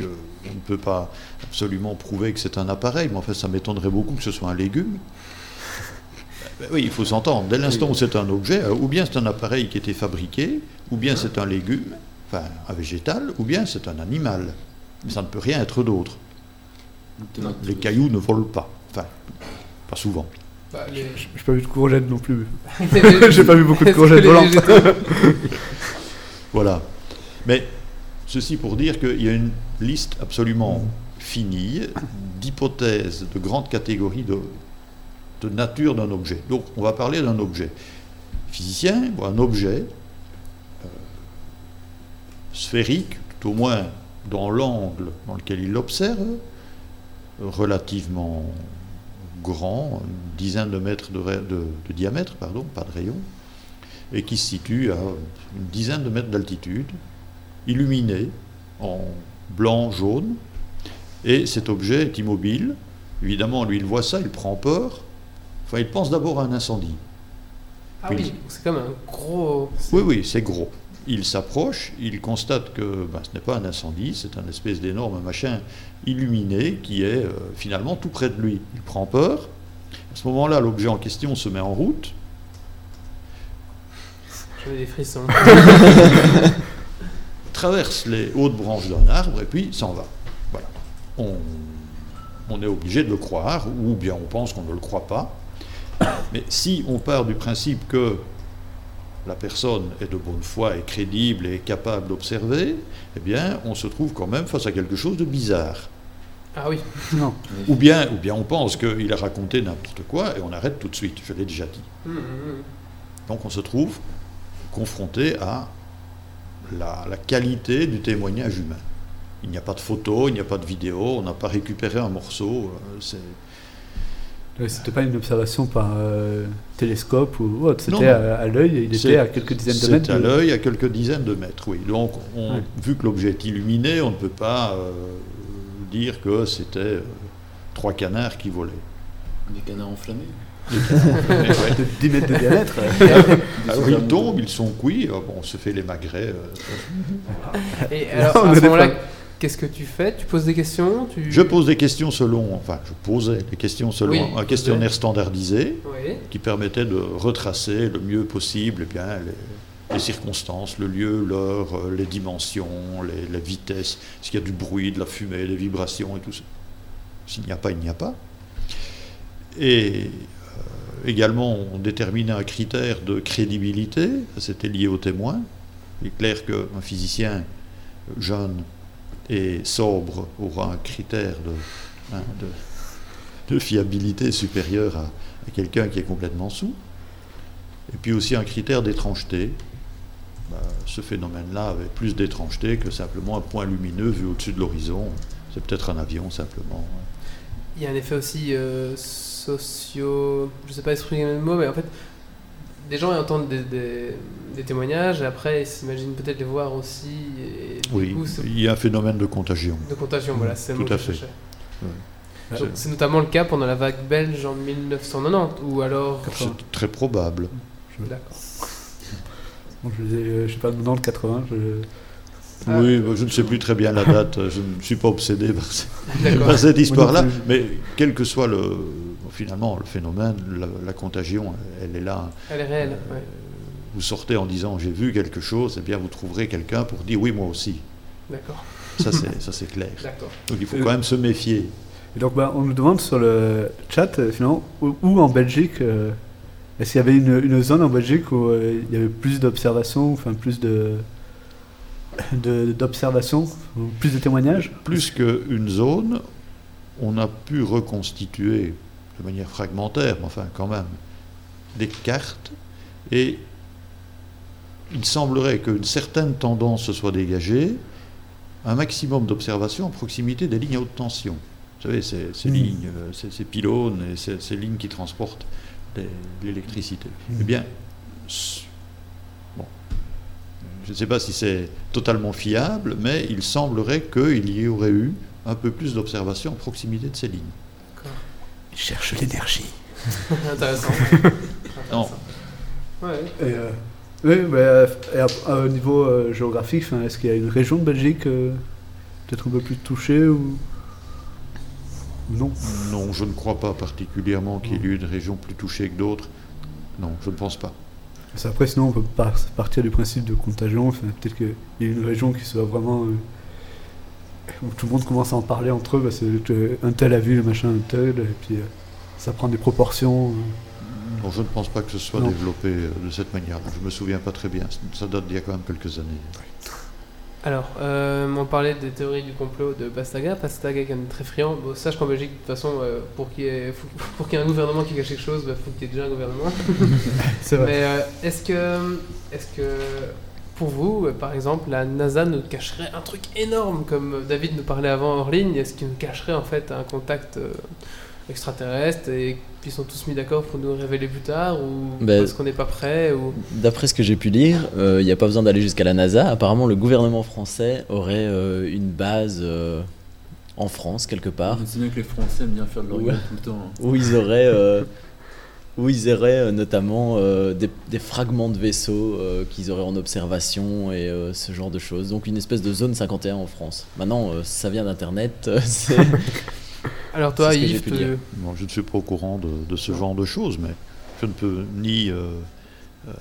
on ne peut pas absolument prouver que c'est un appareil, mais en fait ça m'étonnerait beaucoup que ce soit un légume. Ben oui, il faut s'entendre. Dès l'instant où c'est un objet, euh, ou bien c'est un appareil qui a été fabriqué, ou bien c'est un légume, enfin un végétal, ou bien c'est un animal. Mais ça ne peut rien être d'autre. Les cailloux ne volent pas. Enfin, pas souvent. Bah, les- J'ai pas vu de courgettes non plus. J'ai pas vu beaucoup de courgettes volantes. Voilà. Mais ceci pour dire qu'il y a une liste absolument finie d'hypothèses de grandes catégories de nature d'un objet. Donc on va parler d'un objet. Physicien un objet euh, sphérique, tout au moins dans l'angle dans lequel il l'observe, relativement grand, une dizaine de mètres de, diamètre, pardon, pas de rayon, et qui se situe à une dizaine de mètres d'altitude, illuminé en blanc, jaune, et cet objet est immobile. Évidemment, lui, il voit ça, il prend peur. Enfin, il pense d'abord à un incendie. Ah Puis il- oui, c'est comme un gros. oui, oui, c'est gros. Il s'approche, il constate que ben, ce n'est pas un incendie, c'est un espèce d'énorme machin illuminé qui est euh, finalement tout près de lui. Il prend peur. À ce moment-là, l'objet en question se met en route. J'avais des frissons. traverse les hautes branches d'un arbre et puis s'en va. Voilà. On, on est obligé de le croire, ou bien on pense qu'on ne le croit pas. Mais si on part du principe que la personne est de bonne foi, est crédible et est capable d'observer, eh bien, on se trouve quand même face à quelque chose de bizarre. Ah oui. Non. Ou bien, ou bien on pense qu'il a raconté n'importe quoi et on arrête tout de suite, je l'ai déjà dit. Hum, hum, hum. Donc on se trouve confronté à la, la qualité du témoignage humain. Il n'y a pas de photo, il n'y a pas de vidéo, on n'a pas récupéré un morceau. euh, c'est- C'était pas une observation par euh, télescope ou autre, c'était à, à l'œil, il était à quelques dizaines de mètres. C'est à l'œil, à quelques dizaines de mètres, oui. Donc, on- Ouais. vu que l'objet est illuminé, on ne peut pas euh, dire que c'était euh, trois canards qui volaient. Des canards enflammés. Des canards enflammés, ouais. De 10 mètres de diamètre. Ah oui, ils tombent, ils sont cuits, bon, on se fait les magrets. euh, Et alors, à ce moment-là, qu'est-ce que tu fais? Tu poses des questions? Tu... Je pose des questions selon, enfin, je posais des questions selon Oui, un posais. questionnaire standardisé Oui. qui permettait de retracer le mieux possible eh bien, les, les circonstances, le lieu, l'heure, euh, les dimensions, les, les vitesses, s'il y a du bruit, de la fumée, des vibrations et tout ça? S'il n'y a pas, il n'y a pas. Et euh, également, on déterminait un critère de crédibilité, c'était lié au témoin. Il est clair qu'un physicien jeune et sobre aura un critère de, hein, fiabilité supérieur à, quelqu'un qui est complètement sous. Et puis aussi un critère d'étrangeté. Bah, ce phénomène-là avait plus d'étrangeté que simplement un point lumineux vu au-dessus de l'horizon. C'est peut-être un avion simplement. Il y a un effet aussi euh, socio. Je sais pas exprimer le mot, mais en fait, des gens entendent des, des- des témoignages et après ils s'imaginent peut-être les voir aussi. Et du Oui, coup, il y a un phénomène de contagion. De contagion, voilà, c'est Tout à fait. C'est notamment le cas pendant la vague belge en 1990, ou alors. C'est très probable. D'accord. Bon, je, ai, euh, je sais pas, dans le 80, je... Ah. Oui, je ne sais plus très bien la date, je ne suis pas obsédé par, ce- D'accord. par cette histoire-là, mais quel que soit le, finalement le phénomène, la, la contagion, elle est là. Elle est réelle, Euh, ouais. Vous sortez en disant j'ai vu quelque chose, eh bien vous trouverez quelqu'un pour dire oui moi aussi. D'accord. Ça c'est ça c'est clair. D'accord. Donc il faut quand même se méfier. Et donc, bah, on nous demande sur le chat, euh, finalement, où, où en Belgique, euh, est-ce qu'il y avait une, une zone en Belgique où euh, il y avait plus d'observations, enfin plus de d'observations, plus de témoignages? Plus qu'une zone, on a pu reconstituer de manière fragmentaire, mais enfin quand même, des cartes et il semblerait qu'une certaine tendance se soit dégagée, un maximum d'observations à proximité des lignes à haute tension. Vous savez, ces, ces Mm. lignes, euh, ces, ces pylônes et ces, ces lignes qui transportent l'électricité. Mm. Eh bien, bon, je ne sais pas si c'est totalement fiable, mais il semblerait qu'il y aurait eu un peu plus d'observations à proximité de ces lignes. Ils cherchent l'énergie. Intéressant. Non. Ouais. Et, euh, oui, mais euh, et à- à- au niveau euh, géographique, est-ce qu'il y a une région de Belgique euh, peut-être un peu plus touchée ou non? Non, je ne crois pas particulièrement qu'il y ait eu une région plus touchée que d'autres. Non, je ne pense pas. Parce Après, sinon, on peut par- partir du principe de contagion. Peut-être qu'il y a une région qui soit vraiment. Où tout le monde commence à en parler entre eux, parce que euh, un tel a vu le machin, un tel, et puis euh, ça prend des proportions. Non, je ne pense pas que ce soit Non. développé euh, de cette manière. Je me souviens pas très bien. Ça date d'il y a quand même quelques années. Alors, euh, on parlait des théories du complot de Pastaga. Pastaga est quand même très friand. Bon, sache qu'en Belgique, de toute façon, euh, pour qu'il y, y ait un gouvernement qui cache quelque chose, il faut qu'il y ait déjà un gouvernement. C'est vrai. Mais euh, est-ce que, est que, pour vous, euh, par exemple, la NASA nous cacherait un truc énorme, comme David nous parlait avant hors ligne Est-ce qu'il nous cacherait en fait un contact euh, extraterrestre et puis ils sont tous mis d'accord pour nous révéler plus tard ou Ben, parce qu'on n'est pas prêt ou... D'après ce que j'ai pu lire, euh, il n'y a pas besoin d'aller jusqu'à la NASA. Apparemment, le gouvernement français aurait euh, une base euh, en France, quelque part. C'est bien que les Français aiment bien faire de l'orgueil Ouais. tout le temps. hein. Où ils auraient, euh, où ils auraient euh, notamment euh, des, des fragments de vaisseaux euh, qu'ils auraient en observation et euh, ce genre de choses. Donc une espèce de zone 51 en France. Maintenant, euh, ça vient d'Internet. euh, Alors toi, Yves, lire. Non, je ne suis pas au courant de, de ce genre de choses, mais je ne peux ni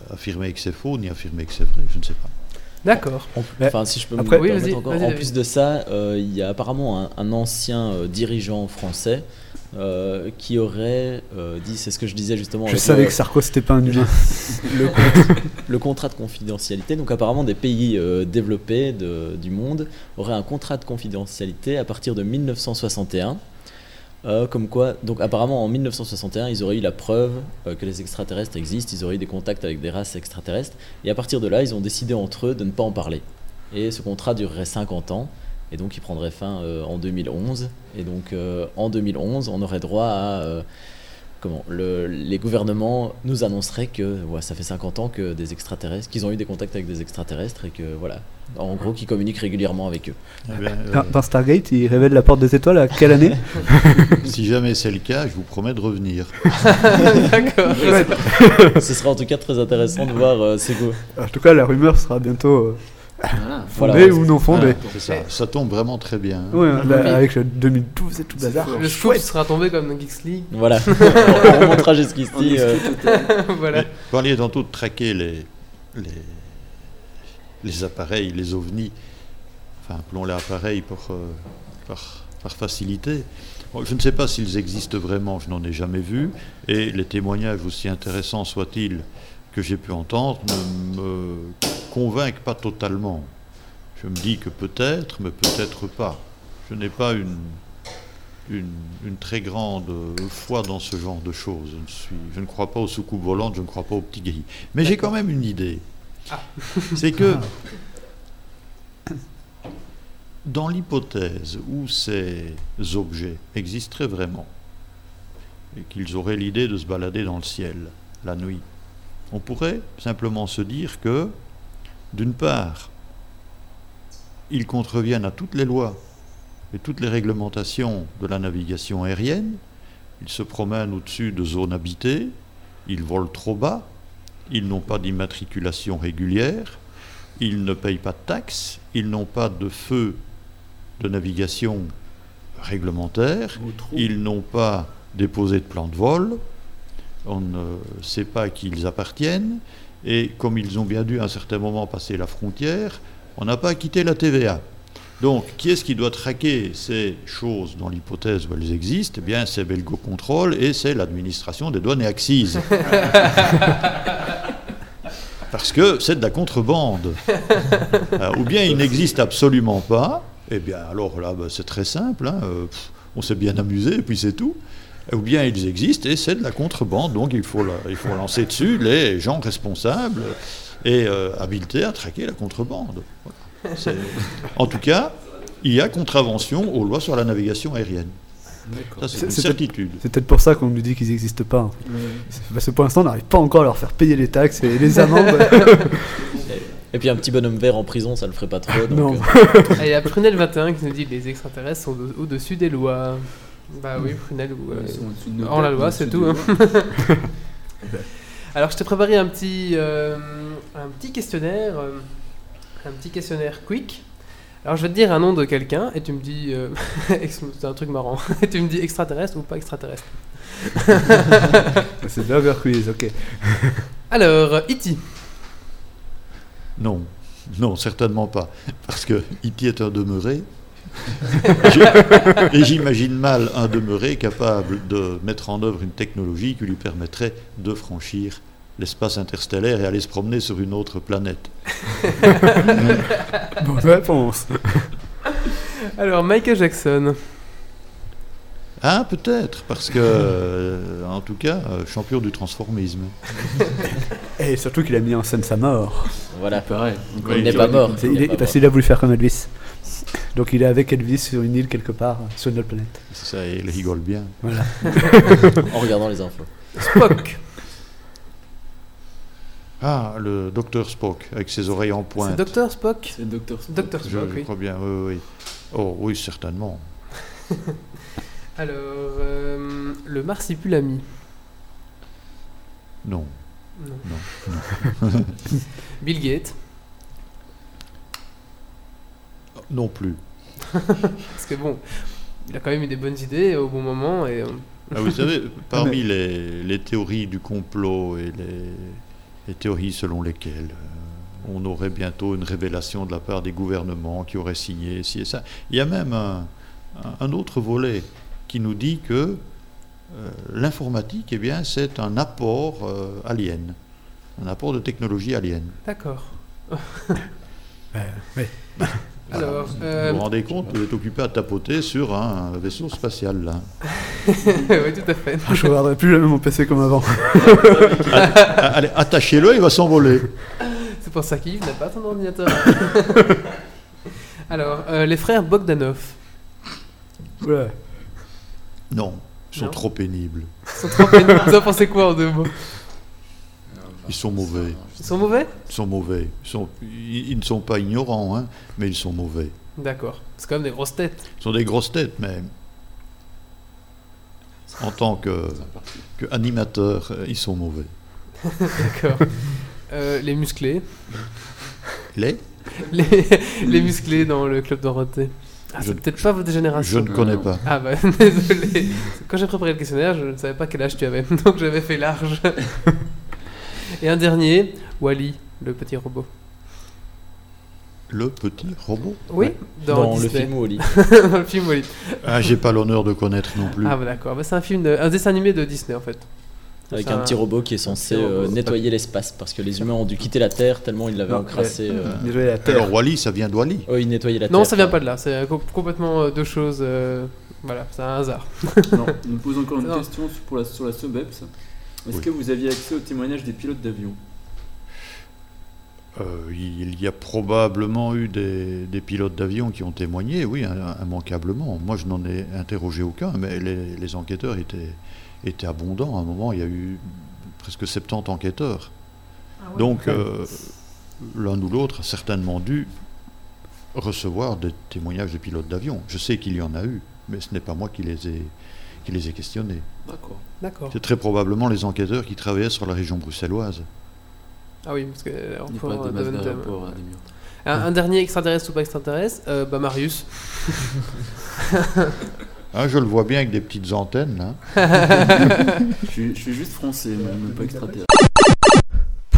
affirmer que c'est faux, ni affirmer que c'est vrai. Je ne sais pas. D'accord. En- Enfin, si je peux Après- me Oui, encore. En plus de ça, euh, il y a apparemment un, un ancien euh, dirigeant français euh, qui aurait euh, dit, c'est ce que je disais justement. Je avec savais le- que Sarko, c'était pas un humain. le, con- le contrat de confidentialité. Donc apparemment, des pays euh, développés de- du monde auraient un contrat de confidentialité à partir de 1961. Euh, comme quoi, donc apparemment en 1961, ils auraient eu la preuve euh, que les extraterrestres existent, ils auraient eu des contacts avec des races extraterrestres, et à partir de là, ils ont décidé entre eux de ne pas en parler. Et ce contrat durerait 50 ans, et donc il prendrait fin euh, en 2011. Et donc euh, en 2011, on aurait droit à euh, comment le- les gouvernements nous annonceraient que ouais, ça fait 50 ans que des extraterrestres, qu'ils ont eu des contacts avec des extraterrestres et que voilà, en gros, qu'ils communiquent régulièrement avec eux. Eh bien, euh, Dans, dans Stargate, il révèle la porte des étoiles à quelle année si jamais c'est le cas, je vous promets de revenir. D'accord. Ce sera en tout cas très intéressant de voir euh, ces goûts. En tout cas, la rumeur sera bientôt euh, Voilà. fondée ou non. Voilà, c'est ça. Ça tombe vraiment très bien. hein. Ouais, là, Oui. avec le 2012 et tout le bazar. Le scoop sera tombé comme dans Geeks League. Voilà. On remontera jusqu'ici. euh. voilà. Mais Vous parliez tantôt de traquer les, les, les appareils, les ovnis. Enfin, appelons-les appareils pour, euh, par, par facilité. Bon, je ne sais pas s'ils existent vraiment, je n'en ai jamais vu. Et les témoignages, aussi intéressants soient-ils que j'ai pu entendre, ne me convainquent pas totalement. Je me dis que peut-être, mais peut-être pas. Je n'ai pas une, une, une très grande foi dans ce genre de choses. Je ne, suis, je ne crois pas aux soucoupes volantes, je ne crois pas aux petits gris. Mais j'ai quand même une idée. Ah. C'est que dans l'hypothèse où ces objets existeraient vraiment, et qu'ils auraient l'idée de se balader dans le ciel la nuit, on pourrait simplement se dire que, d'une part, ils contreviennent à toutes les lois et toutes les réglementations de la navigation aérienne, ils se promènent au-dessus de zones habitées, ils volent trop bas, ils n'ont pas d'immatriculation régulière, ils ne payent pas de taxes, ils n'ont pas de feu de navigation réglementaire, ils n'ont pas déposé de plan de vol, on ne sait pas à qui ils appartiennent, et comme ils ont bien dû à un certain moment passer la frontière, on n'a pas quitté la TVA. Donc, qui est-ce qui doit traquer ces choses dans l'hypothèse où elles existent? Eh bien, c'est Belgo Control et c'est l'administration des douanes et axes. Parce que c'est de la contrebande. Euh, ou bien il n'existe absolument pas, eh bien alors là bah, c'est très simple, hein, euh, on s'est bien amusé et puis c'est tout. Ou bien ils existent et c'est de la contrebande, donc il faut, la- il faut lancer dessus les gens responsables et euh, habilités à traquer la contrebande. Voilà. En tout cas, il y a contravention aux lois sur la navigation aérienne. C'est une certitude. C'est peut-être pour ça qu'on nous dit qu'ils n'existent pas. en fait. C'est Parce que pour l'instant, on n'arrive pas encore à leur faire payer les taxes et les amendes. Et puis un petit bonhomme vert en prison, ça le ferait pas trop. Donc, Non. euh, Ah, Il y a Prunel21 qui nous dit que les extraterrestres sont au- au-dessus des lois. Bah oui, prunelle ou. euh, Ils sont hors la loi, c'est tout. hein. Alors, je t'ai préparé un petit, euh, un petit questionnaire, euh, un petit questionnaire quick. Alors, je vais te dire un nom de quelqu'un et tu me dis, c'est un truc marrant, et tu me dis extraterrestre ou pas extraterrestre. C'est Burger Quiz, ok. Alors, E E.T. Non, non, certainement pas. Parce que E.T. est un demeuré. Et j'imagine mal un demeuré capable de mettre en œuvre une technologie qui lui permettrait de franchir l'espace interstellaire et aller se promener sur une autre planète. Bonne réponse. Alors, Michael Jackson. Ah, peut-être, parce que, euh, en tout cas, euh, champion du transformisme. Et surtout qu'il a mis en scène sa mort. Voilà. Pareil. Donc, il n'est pas mort. Il est- parce mort. qu'il a voulu faire comme Elvis. Donc il est avec Elvis sur une île quelque part, sur une autre planète. Ça, il rigole bien. Voilà. En regardant les infos. Spock. Ah, le docteur Spock, avec ses oreilles en C'est pointe. Docteur Spock C'est Docteur Spock. Docteur Je, Spock, je oui. crois bien, oui, oui. Oh, oui, certainement. Alors, euh, le marsipulami. Non. Non. Non. non. Bill Gates. Non plus. Parce que bon, il a quand même eu des bonnes idées au bon moment et. euh, Ah, vous savez, parmi les, les théories du complot et les, les théories selon lesquelles euh, on aurait bientôt une révélation de la part des gouvernements qui auraient signé ci et ça, il y a même un, un- un autre volet qui nous dit que euh, l'informatique, eh bien, c'est un apport euh, alien, un apport de technologie alien. D'accord. oui. Alors, Vous euh, vous rendez compte, vous êtes occupé à tapoter sur un vaisseau spatial là. oui, tout à fait. Je ne regarderai plus jamais mon PC comme avant. Allez, attachez-le, il va s'envoler. C'est pour ça qu'Yves n'a pas ton ordinateur. Alors, euh, les frères Bogdanov. Ouais. Non, ils sont Non. trop pénibles. Ils sont trop pénibles. Vous en pensez quoi en deux mots? Ils sont mauvais. Ils sont mauvais Ils sont mauvais. Ils, sont- ils- ils ne sont pas ignorants, hein, mais ils sont mauvais. D'accord. C'est quand même des grosses têtes. Ils sont des grosses têtes, mais en tant que, que animateurs, euh, ils sont mauvais. D'accord. Euh, les musclés. Les? Les, les musclés dans le club Dorothée. Ah, c'est peut-être pas votre génération. je ne connais pas. Ah bah désolé. Quand j'ai préparé le questionnaire, je ne savais pas quel âge tu avais, donc j'avais fait large. Et un dernier, Wally, le petit robot. Le petit robot Oui, dans, Dans le film dans le film Wally. Ah, j'ai pas l'honneur de connaître non plus. Ah bah d'accord, Bah, c'est un film, de- un dessin animé de Disney en fait. Avec un petit robot qui est censé euh, nettoyer l'espace parce que les humains ont dû quitter la Terre tellement ils l'avaient Non, encrassé. ouais. euh, Nettoyer la Terre. Alors Wally, ça vient de Wally. Oh, ils nettoyaient la Terre. Non, ça vient pas de là, c'est euh, co- complètement euh, deux choses. euh, Voilà, c'est un hasard. Non, on me pose encore une Non. question sur, la, sur la SOBEPS. Est-ce Oui. que vous aviez accès au témoignage des pilotes d'avion Euh, il y a probablement eu des, des pilotes d'avion qui ont témoigné, oui, im- immanquablement. Moi, je n'en ai interrogé aucun, mais les, les enquêteurs étaient, étaient abondants. À un moment, il y a eu presque 70 enquêteurs. Donc, euh, l'un ou l'autre a certainement dû recevoir des témoignages de pilotes d'avion. Je sais qu'il y en a eu, mais ce n'est pas moi qui les ai, qui les ai questionnés. D'accord. D'accord. C'est très probablement les enquêteurs qui travaillaient sur la région bruxelloise. Ah oui, parce que euh, a pas Namur. Un, un dernier extraterrestre ou pas extraterrestre euh, Bah Marius. Ah, je le vois bien avec des petites antennes, là. je, suis, je suis juste français, mais même pas extraterrestre.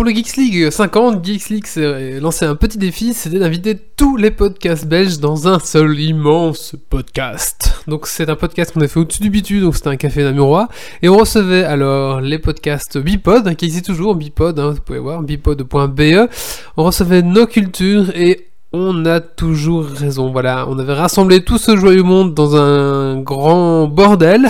Pour le Geeks League 50, Geeks League s'est lancé un petit défi, c'était d'inviter tous les podcasts belges dans un seul immense podcast. Donc c'est un podcast qu'on a fait au-dessus du bitu, donc c'était un café namurois, et on recevait alors les podcasts Bipod, hein, qui existent toujours, Bipod, hein, vous pouvez voir, bipod.be, on recevait nos cultures et on a toujours raison, voilà, on avait rassemblé tout ce joyeux monde dans un grand bordel,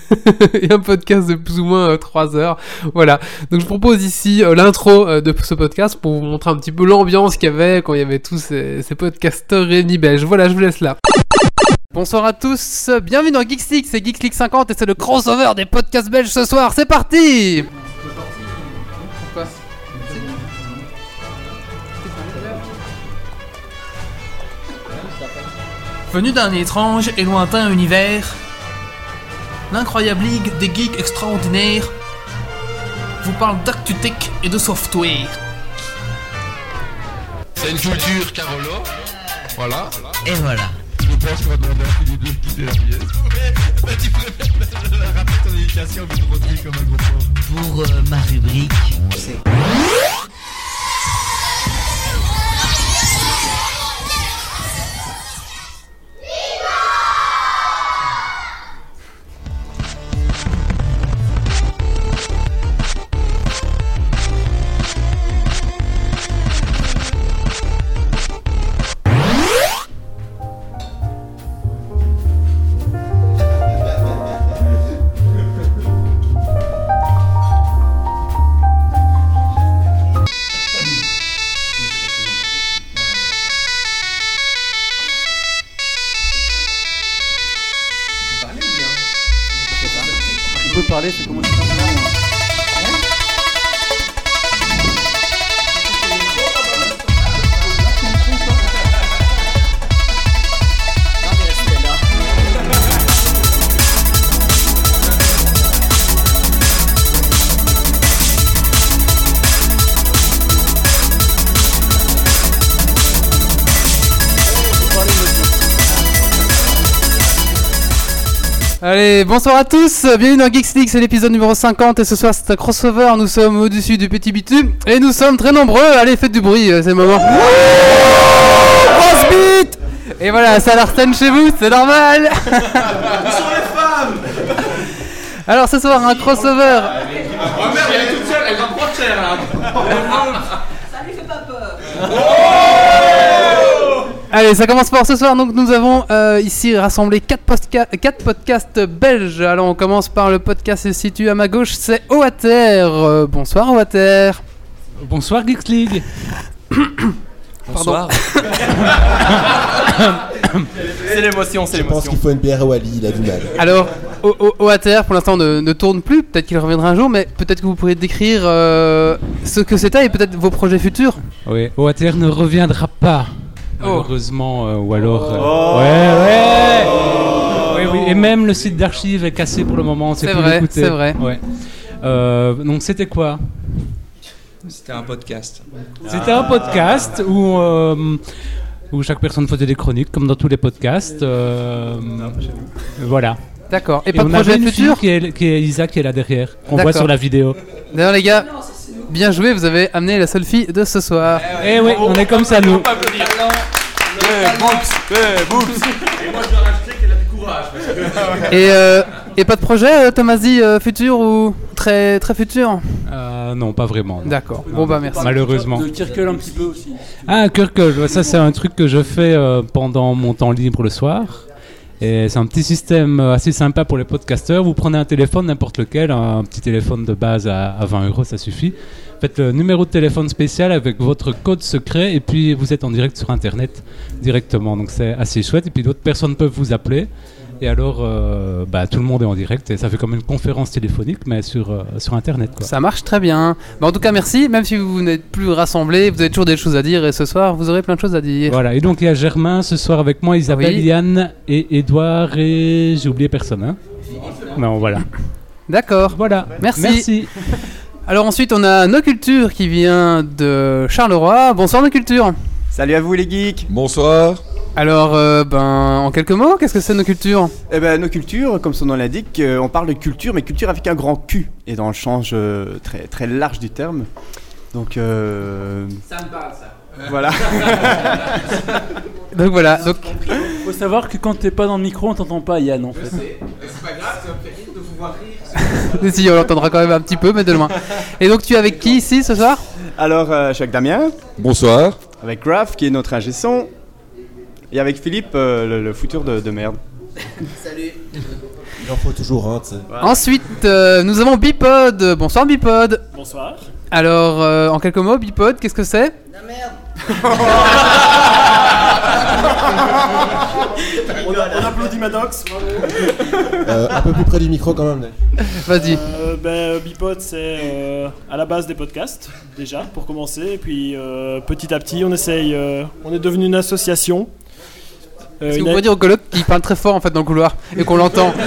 et un podcast de plus ou moins 3 heures, voilà. Donc je propose ici euh, l'intro euh, de ce podcast pour vous montrer un petit peu l'ambiance qu'il y avait quand il y avait tous ces, ces podcasteurs réunis belges. Voilà, je vous laisse là. Bonsoir à tous, bienvenue dans Geeks c'est Geeks League 50 et c'est le crossover des podcasts belges ce soir, c'est parti Venu d'un étrange et lointain univers, l'incroyable ligue des geeks extraordinaires, vous parle d'actu tech et de software. C'est une culture Carolo. Voilà. Et voilà. Je pense qu'on va demander à Philippe de quitter la pièce. Ouais, tu préfères rappeler ton éducation au de comme un gros. Pour euh, ma rubrique, c'est... On Allez, bonsoir à tous, bienvenue dans Geeks League, c'est l'épisode numéro 50 et ce soir c'est un crossover, nous sommes au-dessus du petit bitume et nous sommes très nombreux, allez faites du bruit, euh, c'est le moment. Grosse bite! Et voilà, ça l'arsène chez vous, c'est normal. Alors ce soir un crossover. Oh merde, elle est toute seule, elle va prendre cher là. Ça lui fait pas peur. Allez, ça commence fort ce soir. Donc, nous avons euh, ici rassemblé 4, podcasts belges. Alors, on commence par le podcast situé à ma gauche, c'est Oater. Euh, bonsoir, Oater. Bonsoir, Geeks League. Pardon. C'est l'émotion, c'est Je pense qu'il faut une bière à Wally, il a du mal. Alors, Oater, pour l'instant, ne, ne tourne plus. Peut-être qu'il reviendra un jour, mais peut-être que vous pourriez décrire euh, ce que c'était et peut-être vos projets futurs. Oui, OATR ne reviendra pas. Oh. Malheureusement, euh, ou alors. euh, Oh. Ouais, ouais Oui, oui, Et même le site d'archives est cassé pour le moment. on sait C'est plus vrai, l'écouter. c'est vrai. Ouais. Euh, donc, c'était quoi? C'était un podcast. C'était un podcast où, euh, où chaque personne faisait des chroniques, comme dans tous les podcasts. euh, voilà. D'accord. Et pas de on projet avait une futur fille qui est, qui est Isa qui est là derrière, qu'on voit D'accord. sur la vidéo. D'ailleurs, les gars, bien joué, vous avez amené la seule fille de ce soir. Eh oui, on est comme ça, nous. Et moi je dois rajouter qu'elle a du courage. parce que- Et, euh, et pas de projet, euh, Tomasi, euh, futur ou très, très futur? Euh, non, pas vraiment. non. D'accord. Non. Bon, bah, merci. Malheureusement. De Kirkel un petit peu aussi. Ah, Kirkle, ouais, ça c'est un truc que je fais euh, pendant mon temps libre le soir. Et c'est un petit système euh, assez sympa pour les podcasteurs. Vous prenez un téléphone, n'importe lequel, un petit téléphone de base à, à 20 euros, ça suffit. Faites le numéro de téléphone spécial avec votre code secret et puis vous êtes en direct sur Internet directement. Donc c'est assez chouette. Et puis d'autres personnes peuvent vous appeler. Et alors, euh, bah, tout le monde est en direct et ça fait comme une conférence téléphonique, mais sur, euh, sur Internet. Quoi. Ça marche très bien. Bah, en tout cas, merci. Même si vous n'êtes plus rassemblés, vous avez toujours des choses à dire et ce soir, vous aurez plein de choses à dire. Voilà, et donc il y a Germain ce soir avec moi, Isabelle, Oui. Yann et Edouard et j'ai oublié personne. Hein non, voilà. D'accord. Voilà. Merci. Merci. Alors ensuite, on a No Culture qui vient de Charleroi. Bonsoir No Culture. Salut à vous les geeks Bonsoir Alors, euh, ben, en quelques mots, qu'est-ce que c'est No Culture Eh ben, nos cultures, comme son nom l'indique, euh, on parle de culture, mais culture avec un grand Q, et dans le sens euh, très, très large du terme. Donc, euh... Ça me parle, ça. Voilà. Donc voilà, donc... Faut savoir que quand t'es pas dans le micro, on t'entend pas, Yann, en fait. C'est pas grave, ça me fait rire de vous voir rire. si, on l'entendra quand même un petit peu, mais de loin. Et donc, tu es avec qui ici ce soir? Alors, euh, je suis avec Damien, Bonsoir. avec Graf, qui est notre ingé son, et avec Philippe, euh, le, le fouteur de, de merde. Salut. Il en faut toujours un, tu sais. Ensuite, euh, nous avons Bipod. Bonsoir Bipod. Bonsoir. Alors, euh, en quelques mots, Bipod, qu'est-ce que c'est? La merde. On, a- on applaudit Maddox. Euh, un peu plus près du micro quand même. Vas-y. Euh, ben, Bipod, c'est euh, à la base des podcasts, déjà, pour commencer. Et puis, euh, petit à petit, on essaye. euh, on est devenu une association. Euh, une vous a- pouvez dire au coloc qu'il parle très fort en fait dans le couloir et qu'on l'entend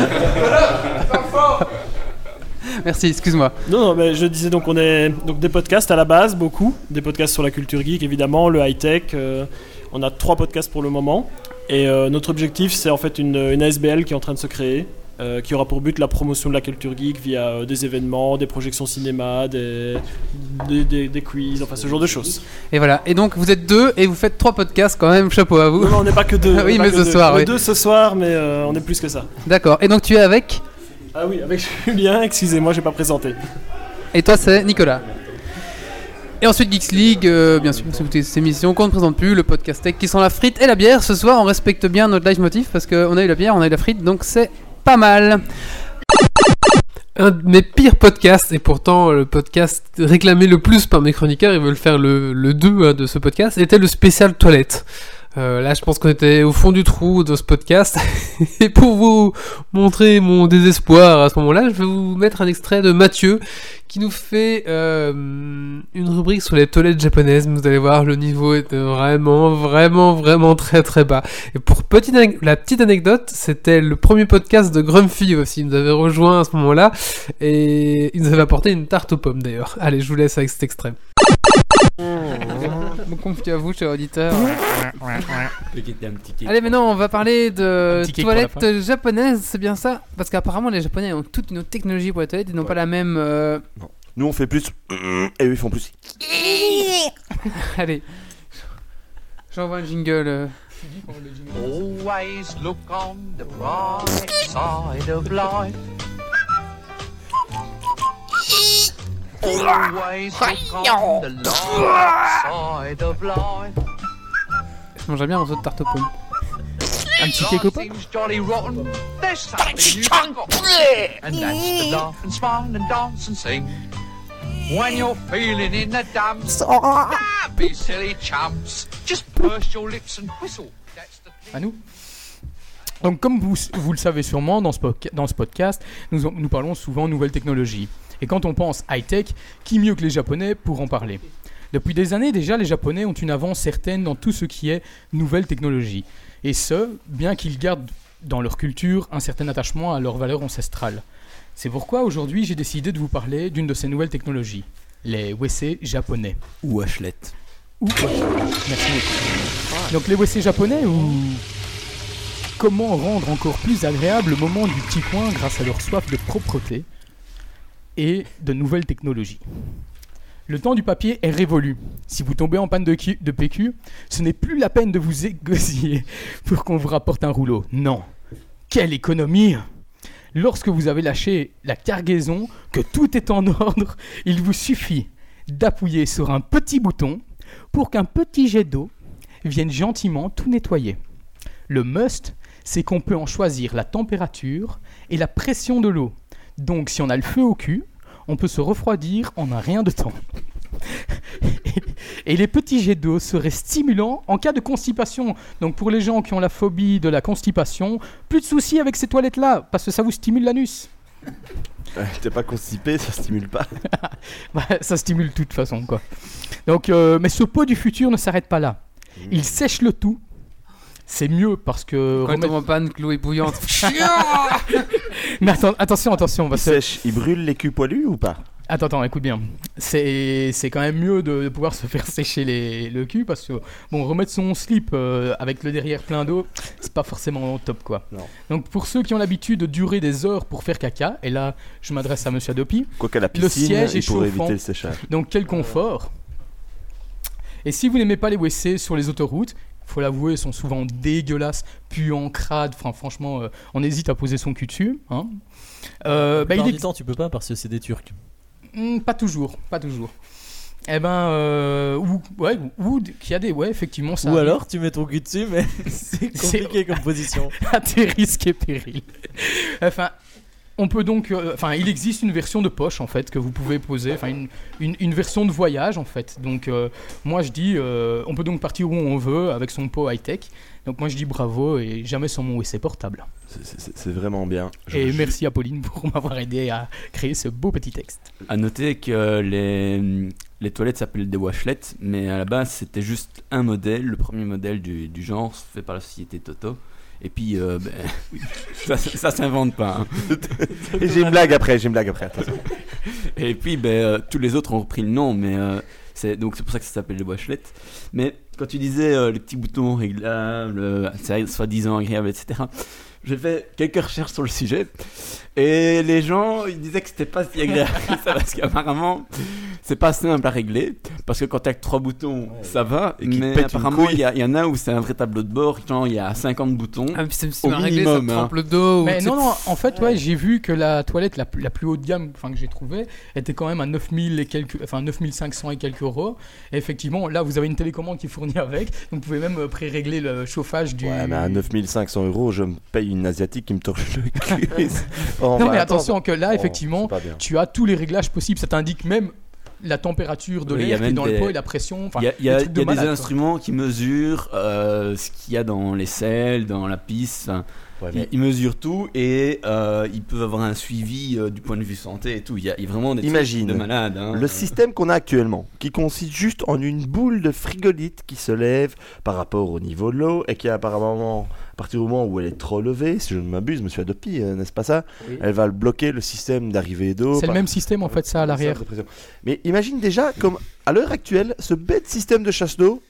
Merci, excuse-moi. Non, non, mais je disais donc on est donc des podcasts à la base, beaucoup. Des podcasts sur la culture geek, évidemment, le high-tech. euh, on a trois podcasts pour le moment. Et euh, notre objectif, c'est en fait une, une ASBL qui est en train de se créer, euh, qui aura pour but la promotion de la culture geek via euh, des événements, des projections cinéma, des, des, des- des quiz, enfin ce genre de choses. Et voilà. Et donc vous êtes deux et vous faites trois podcasts quand même. Chapeau à vous. Non, non, on n'est pas que deux. Oui, mais ce deux. soir. On est oui. deux ce soir, mais on est plus que ça. D'accord. Et donc tu es avec Ah oui, avec Julien, excusez-moi, j'ai pas présenté. Et toi, c'est Nicolas. Et ensuite Geeks League, euh, bien sûr, si vous qu'on ne présente plus, le podcast tech qui sent la frite et la bière. Ce soir, on respecte bien notre live motif parce qu'on a eu la bière, on a eu la frite, donc c'est pas mal. Un de mes pires podcasts, et pourtant le podcast réclamé le plus par mes chroniqueurs, ils veulent faire le, le 2 hein, de ce podcast, était le spécial toilette. Euh, là, je pense qu'on était au fond du trou de ce podcast. Et pour vous montrer mon désespoir à ce moment-là, je vais vous mettre un extrait de Mathieu qui nous fait euh, une rubrique sur les toilettes japonaises. Vous allez voir, le niveau est vraiment, vraiment, vraiment très, très bas. Et pour la petite anecdote, c'était le premier podcast de Grumpy aussi. Il nous avait rejoint à ce moment-là et il nous avait apporté une tarte aux pommes d'ailleurs. Allez, je vous laisse avec cet extrait. Me confie à vous, cher auditeur. Allez, maintenant, on va parler de toilettes japonaises, c'est bien ça? Parce qu'apparemment, les Japonais ont toute une autre technologie pour les toilettes, ils n'ont pas la même. euh, Nous on fait plus et eux ils font plus. Allez. J'envoie un jingle. euh. Always look on the bright side of life. Je mangerais bien un morceau de tarte aux pommes. Un petit cake and sing. When you're feeling in the dumps, be silly chumps. Just purse your lips and whistle. That's the À nous. Donc, comme vous, vous le savez sûrement, dans ce, dans ce podcast, nous, nous parlons souvent nouvelles technologies. Et quand on pense high-tech, qui mieux que les Japonais pour en parler? Depuis des années déjà, les Japonais ont une avance certaine dans tout ce qui est nouvelles technologies. Et ce, bien qu'ils gardent dans leur culture un certain attachement à leurs valeurs ancestrales. C'est pourquoi aujourd'hui j'ai décidé de vous parler d'une de ces nouvelles technologies, les WC japonais. Ou Washlet. Ou Washlet. Merci beaucoup. Donc les WC japonais ou comment rendre encore plus agréable le moment du petit coin grâce à leur soif de propreté? Et de nouvelles technologies. Le temps du papier est révolu. Si vous tombez en panne de, de PQ, ce n'est plus la peine de vous égosiller pour qu'on vous rapporte un rouleau. Non. Quelle économie Lorsque vous avez lâché la cargaison, que tout est en ordre, il vous suffit d'appuyer sur un petit bouton pour qu'un petit jet d'eau vienne gentiment tout nettoyer. Le must, c'est qu'on peut en choisir la température et la pression de l'eau. Donc si on a le feu au cul, on peut se refroidir en un rien de temps. Et les petits jets d'eau seraient stimulants en cas de constipation. Donc pour les gens qui ont la phobie de la constipation, plus de soucis avec ces toilettes-là, parce que ça vous stimule l'anus. Euh, T'es pas constipé, ça stimule pas. Bah, ça stimule de toute façon, quoi. Donc, euh, mais ce pot du futur ne s'arrête pas là. Il sèche le tout. C'est mieux parce que. Quand tombe en panne, est bouillante. mais attends, attention, attention. on va Il se- sèche, il brûle les culs poilus ou pas? Attends, attends, écoute bien. C'est c'est quand même mieux de, de pouvoir se faire sécher les, le cul parce que, bon, remettre son slip euh, avec le derrière plein d'eau, c'est pas forcément top quoi. Donc, pour ceux qui ont l'habitude de durer des heures pour faire caca, et là, je m'adresse à monsieur Adopi, Quoiqu'à la le piscine, siège il est chauffant. éviter le séchage. Donc, quel confort. Et si vous n'aimez pas les WC sur les autoroutes, faut l'avouer, ils sont souvent dégueulasses, puants, crades. Enfin, franchement, euh, on hésite à poser son cul dessus. Hein. Euh, bah, il du est- temps, tu peux pas parce que c'est des Turcs. Hmm, pas toujours, pas toujours. Eh ben, euh, ou, ouais, ou qu'il y a des, ouais, effectivement, ça. Ou arrive. alors, tu mets ton cul dessus, mais c'est compliqué comme position. à tes risques et périls. Enfin, on peut donc, euh, enfin, il existe une version de poche en fait que vous pouvez poser, enfin une, une, une version de voyage en fait. Donc, euh, moi je dis, euh, on peut donc partir où on veut avec son pot high tech. Donc moi je dis bravo et jamais sans mon WC portable. C'est- vraiment bien. Je- Et je- merci à Pauline pour m'avoir aidé à créer ce beau petit texte. À noter que les, les toilettes s'appellent des washlettes, mais à la base c'était juste un modèle, le premier modèle du, du genre fait par la société Toto. Et puis, euh, ben, ça, ça s'invente pas. hein. Et j'ai une blague après, j'ai une blague après, attention. Et puis, ben, euh, tous les autres ont repris le nom, mais euh, c'est donc c'est pour ça que ça s'appelle les Washlet. Mais quand tu disais les petits boutons réglables, soi-disant agréables, etc. J'ai fait quelques recherches sur le sujet et les gens ils disaient que c'était pas si agréable que ça parce qu'apparemment c'est pas simple à régler parce que quand t'as que trois boutons ça va Et mais apparemment il y, en a où c'est un vrai tableau de bord genre il y a 50 boutons Ah, puis c'est au mal réglé, ça minimum hein. le dos. Mais non, non, en fait, ouais, j'ai vu que la toilette la, plus- la plus haut de gamme enfin, que j'ai trouvée était quand même à 9000 et quelques, enfin 9500 et quelques euros. Et effectivement, là, vous avez une télécommande qui est fournie avec, donc vous pouvez même euh, pré-régler le chauffage du. Ouais, mais à 9500 euros, je me paye une asiatique qui me torche le cul. Non, mais attends. attention que là, Oh, effectivement, tu as tous les réglages possibles. Ça t'indique même la température de Oui, l'air qui est dans des- le pot et la pression. Enfin, Il y a, il y a- des y a instruments qui mesurent euh, ce qu'il y a dans les selles, dans la piste. enfin, ils, mais- ils mesurent tout et euh, ils peuvent avoir un suivi euh, du point de vue santé et tout. Il y a, il y a vraiment des trucs Imagine de malades. hein. le système qu'on a actuellement, qui consiste juste en une boule de frigolite qui se lève par rapport au niveau de l'eau et qui apparemment, à partir du moment où elle est trop levée, si je ne m'abuse, Monsieur Adopi, euh, n'est-ce pas ça? Oui. Elle va bloquer le système d'arrivée d'eau. C'est le même système en fait, ça à l'arrière. Mais imagine déjà comme à l'heure actuelle, ce bête système de chasse d'eau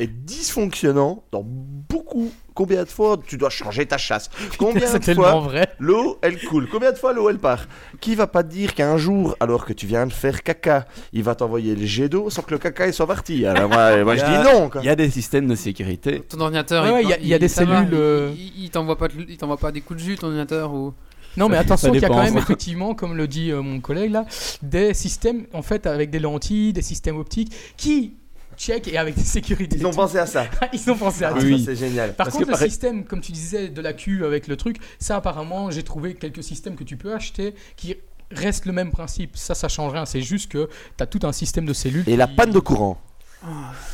est dysfonctionnant dans beaucoup. Combien de fois tu dois changer ta chasse? Combien de fois l'eau elle coule? Combien de fois l'eau elle part? Qui va pas te dire qu'un jour, alors que tu viens de faire caca, il va t'envoyer le jet d'eau sans que le caca il soit parti? Alors moi, moi, Il je y a- dis non. Il y a des systèmes de sécurité. Ton ordinateur, Ouais, ouais, il y a- il y a des va, cellules, il- euh, Il, il t'envoie pas, il t'envoie pas des coups de jus, ton ordinateur ou? Non, mais attention qu'il y a quand même effectivement, comme le dit euh, mon collègue là, des systèmes en fait avec des lentilles, des systèmes optiques qui check et avec des sécurités. Ils ont pensé à ça. Ils ont pensé à Ah, ça. ça, c'est génial. Par Parce contre, que le pareil- système, comme tu disais, de la queue avec le truc, ça apparemment, j'ai trouvé quelques systèmes que tu peux acheter qui restent le même principe. Ça, ça change rien. C'est juste que tu as tout un système de cellules. Et la panne de courant.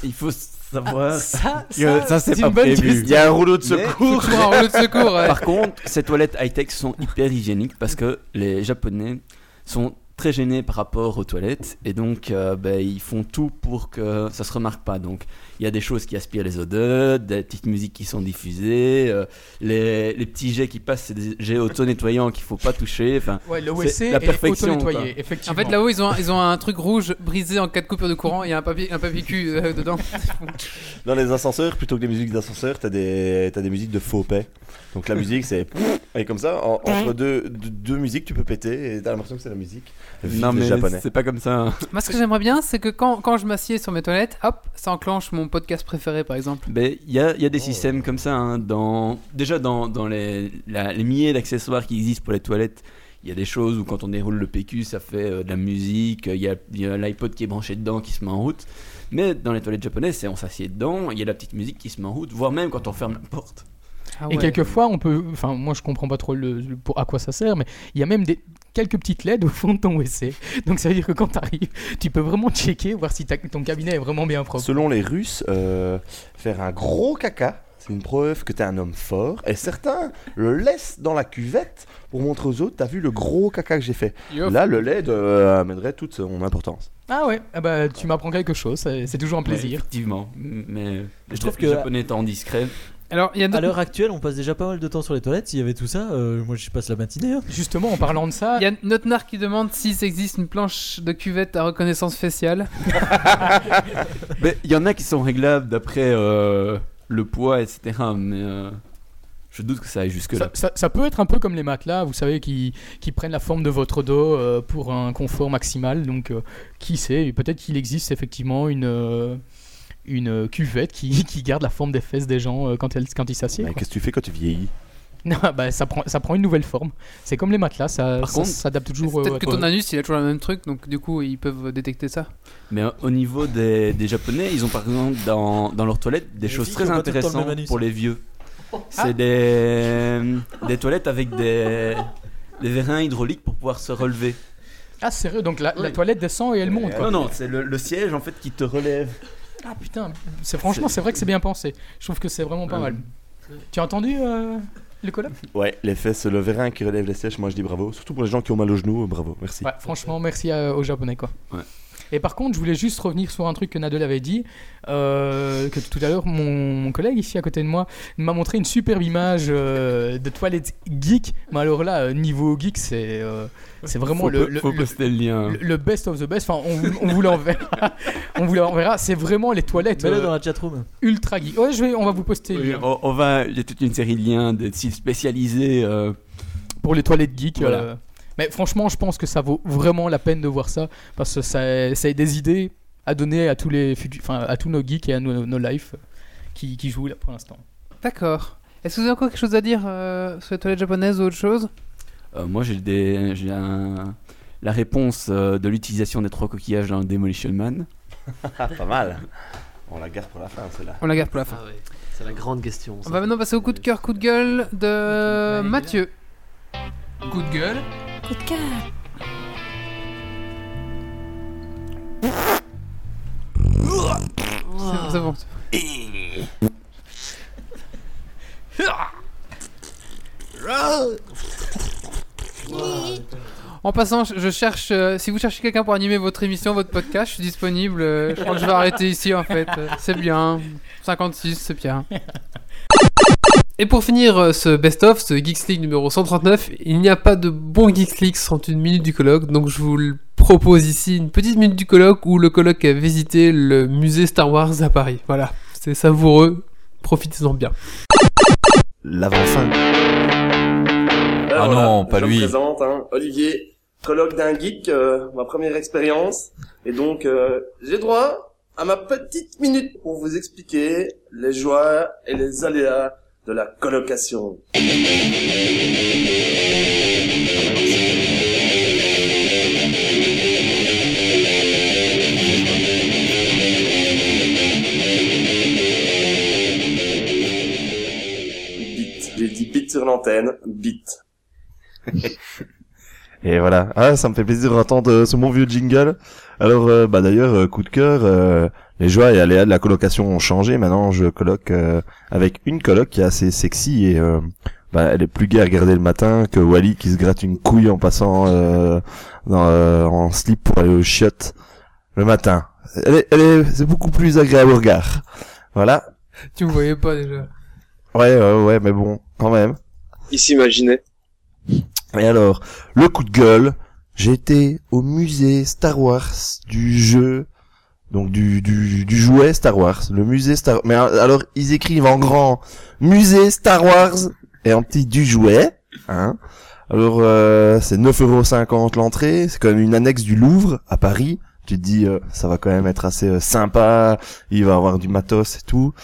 Il faut savoir. Ah, ça, ça, ça, c'est pas une bonne prévu. Il y a un rouleau de secours. Un rouleau de secours, ouais. Par contre, ces toilettes high-tech sont hyper hygiéniques parce que les Japonais sont très gênés par rapport aux toilettes et donc euh, ben, ils font tout pour que ça se remarque pas. Donc il y a des choses qui aspirent les odeurs, des petites musiques qui sont diffusées, euh, les, les petits jets qui passent, c'est des jets auto-nettoyants qu'il faut pas toucher. Enfin, Ouais, c'est la perfection. En fait, là-haut, ils ont, un- ils ont un truc rouge brisé en cas de coupure de courant. Il y a un papier, un papier cul euh, dedans. Dans les ascenseurs, plutôt que des musiques d'ascenseur, t'as des, t'as des musiques de faux paix. Donc la musique, c'est. Et comme ça, en- entre deux, deux, deux musiques, tu peux péter et t'as l'impression que c'est la musique. Non mais japonais. c'est pas comme ça. hein. Moi, ce que j'aimerais bien, c'est que quand, quand je m'assieds sur mes toilettes, hop, ça enclenche mon podcast préféré, par exemple. Ben, il y a, il y a des systèmes comme ça. hein, dans, déjà, dans, dans les, la- les milliers d'accessoires qui existent pour les toilettes, il y a des choses où quand on déroule le PQ, ça fait euh, de la musique. Il y a, il y a l'iPod qui est branché dedans qui se met en route. Mais dans les toilettes japonaises, c'est on s'assied dedans, il y a la petite musique qui se met en route, voire même quand on ferme la porte. Ah Et quelquefois, on peut. Enfin, moi, je comprends pas trop le, le- pour, à quoi ça sert, mais il y a même des, quelques petites LED au fond de ton WC. Donc, ça veut dire que quand tu arrives, tu peux vraiment checker, voir si ton cabinet est vraiment bien propre. Selon les Russes, euh, faire un gros caca, c'est une preuve que t'es un homme fort. Et certains le laissent dans la cuvette pour montrer aux autres, t'as vu le gros caca que j'ai fait. Yo. Là, le LED euh, amènerait toute son importance. Ah ouais, ah bah, tu m'apprends quelque chose, c'est toujours un Ouais, plaisir. effectivement. Mais Je trouve les que- Japonais étant discrets. Alors, il y a À l'heure actuelle, on passe déjà pas mal de temps sur les toilettes. S'il y avait tout ça, euh, moi je passe la matinée. hein. Justement, en parlant de ça, Il y a notre nar qui demande si ça existe une planche de cuvette à reconnaissance faciale. Mais il y en a qui sont réglables d'après euh, le poids, etc. Mais euh, je doute que ça aille jusque là. Ça, ça- ça peut être un peu comme les matelas, vous savez, qui, qui prennent la forme de votre dos euh, pour un confort maximal. Donc, euh, qui sait, peut-être qu'il existe effectivement une, euh, une cuvette qui, qui garde la forme des fesses des gens euh, quand, elles, quand ils s'assiedent. Mais qu'est-ce que tu fais quand tu vieillis? Non, bah, ça, prend, ça prend une nouvelle forme. C'est comme les matelas, ça, Par ça contre, s'adapte toujours. euh, Peut-être à que ton anus, il a toujours le même truc, donc du coup, ils peuvent détecter ça. Mais euh, au niveau des, des Japonais, ils ont par exemple dans, dans leurs toilettes des Les choses très le intéressantes pour les vieux. C'est Ah. des, des toilettes avec des, des vérins hydrauliques pour pouvoir se relever. Ah, sérieux, donc la, toilette descend et elle monte. quoi. Non, non, c'est le, le siège en fait qui te relève. Ah putain, c'est franchement, c'est vrai que c'est bien pensé. Je trouve que c'est vraiment pas Ouais. mal. Tu as entendu euh, le collab Ouais, les fesses, le vérin qui relève les sièges, moi je dis bravo. Surtout pour les gens qui ont mal aux genoux, bravo, merci. Ouais, franchement, merci à- aux Japonais quoi. Ouais. Et par contre, je voulais juste revenir sur un truc que Nadel avait dit, euh, que tout à l'heure, mon, mon collègue ici à côté de moi m'a montré une superbe image euh, de toilette geek. Mais alors là, euh, niveau geek, c'est euh, c'est vraiment Faut le, le, faut le- poster le lien. le- le best of the best. Enfin, on, on vous l'enverra. on vous l'enverra. C'est vraiment les toilettes. Mets-le euh, dans la chatroom. Ultra geek. Ouais, je vais, on va vous poster le Oui, lien. on, on va, il y a toute une série de liens de sites spécialisés. euh, pour les toilettes geeks. Voilà. Euh, Mais franchement, je pense que ça vaut vraiment la peine de voir ça parce que ça, ça a des idées à donner à tous les enfin à tous nos geeks et à nos, nos lives qui, qui jouent là pour l'instant. D'accord. Est-ce que vous avez encore quelque chose à dire euh, sur les toilettes japonaises ou autre chose? Euh, moi, j'ai des, j'ai un- la réponse euh, de l'utilisation des trois coquillages dans Demolition Man. Pas mal. On la garde pour la fin, celle-là. On la garde pour la fin. Ah ouais, c'est la grande question. On va maintenant passer au coup de cœur, coup de gueule de Mathieu. Coup de gueule. Coup de cœur. C'est c'est bon. En passant, je je cherche. euh, si vous cherchez quelqu'un pour animer votre émission, votre podcast, je suis disponible. euh, je crois que je vais arrêter ici en fait. Euh, C'est bien. 56, c'est bien. Et pour finir euh, ce best-of, ce Geeks League numéro 139, il n'y a pas de bon Geeks League sans une minute du colloque, donc je vous le propose ici une petite minute du colloque où le colloque a visité le musée Star Wars à Paris. Voilà, c'est savoureux, profitez-en bien. L'avant-fin. Ah non, pas je lui. me présente, hein, Olivier, colloque d'un geek, euh, ma première expérience. Et donc, euh, j'ai droit à ma petite minute pour vous expliquer les joies et les aléas de la colocation. Bit. J'ai dit bit sur l'antenne, bit. Et voilà. Ah, ça me fait plaisir d'entendre euh, ce bon vieux jingle. Alors, euh, bah d'ailleurs, euh, coup de cœur, euh, les joies et aléas de la colocation ont changé. Maintenant, je coloque euh, avec une coloc qui est assez sexy et euh, bah, elle est plus gaie à regarder le matin que Wally qui se gratte une couille en passant euh, dans, euh, en slip pour aller au chiottes le matin. Elle est, elle est, c'est beaucoup plus agréable au regard. Voilà. Tu me voyais pas déjà. Ouais, ouais, ouais, mais bon, quand même. Il s'imaginait. Et alors, le coup de gueule, été au musée Star Wars du jeu, donc du, du, du jouet Star Wars, le musée Star Mais euh, alors, ils écrivent en grand, musée Star Wars, et en petit du jouet, hein. Alors, euh, c'est 9,50€ l'entrée, c'est quand même une annexe du Louvre, à Paris. Tu te dis, euh, ça va quand même être assez euh, sympa, il va avoir du matos et tout.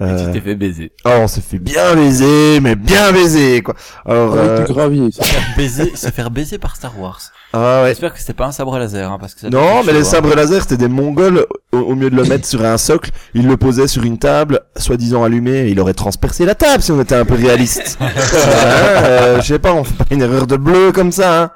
Euh, tu t'es fait baiser. Oh, on s'est fait bien baiser, mais bien baiser, quoi. Alors, Avec euh, du gravier. Se faire baiser, se faire baiser par Star Wars. Ah ouais. J'espère que c'était pas un sabre laser, hein, parce que ça Non, mais les chaud, hein. sabres laser, c'était des mongols. Au, au mieux de le mettre sur un socle, ils le posaient sur une table, soi-disant allumé, et il aurait transpercé la table si on était un peu réaliste. Euh, je sais pas, on fait pas une erreur de bleu comme ça. Hein.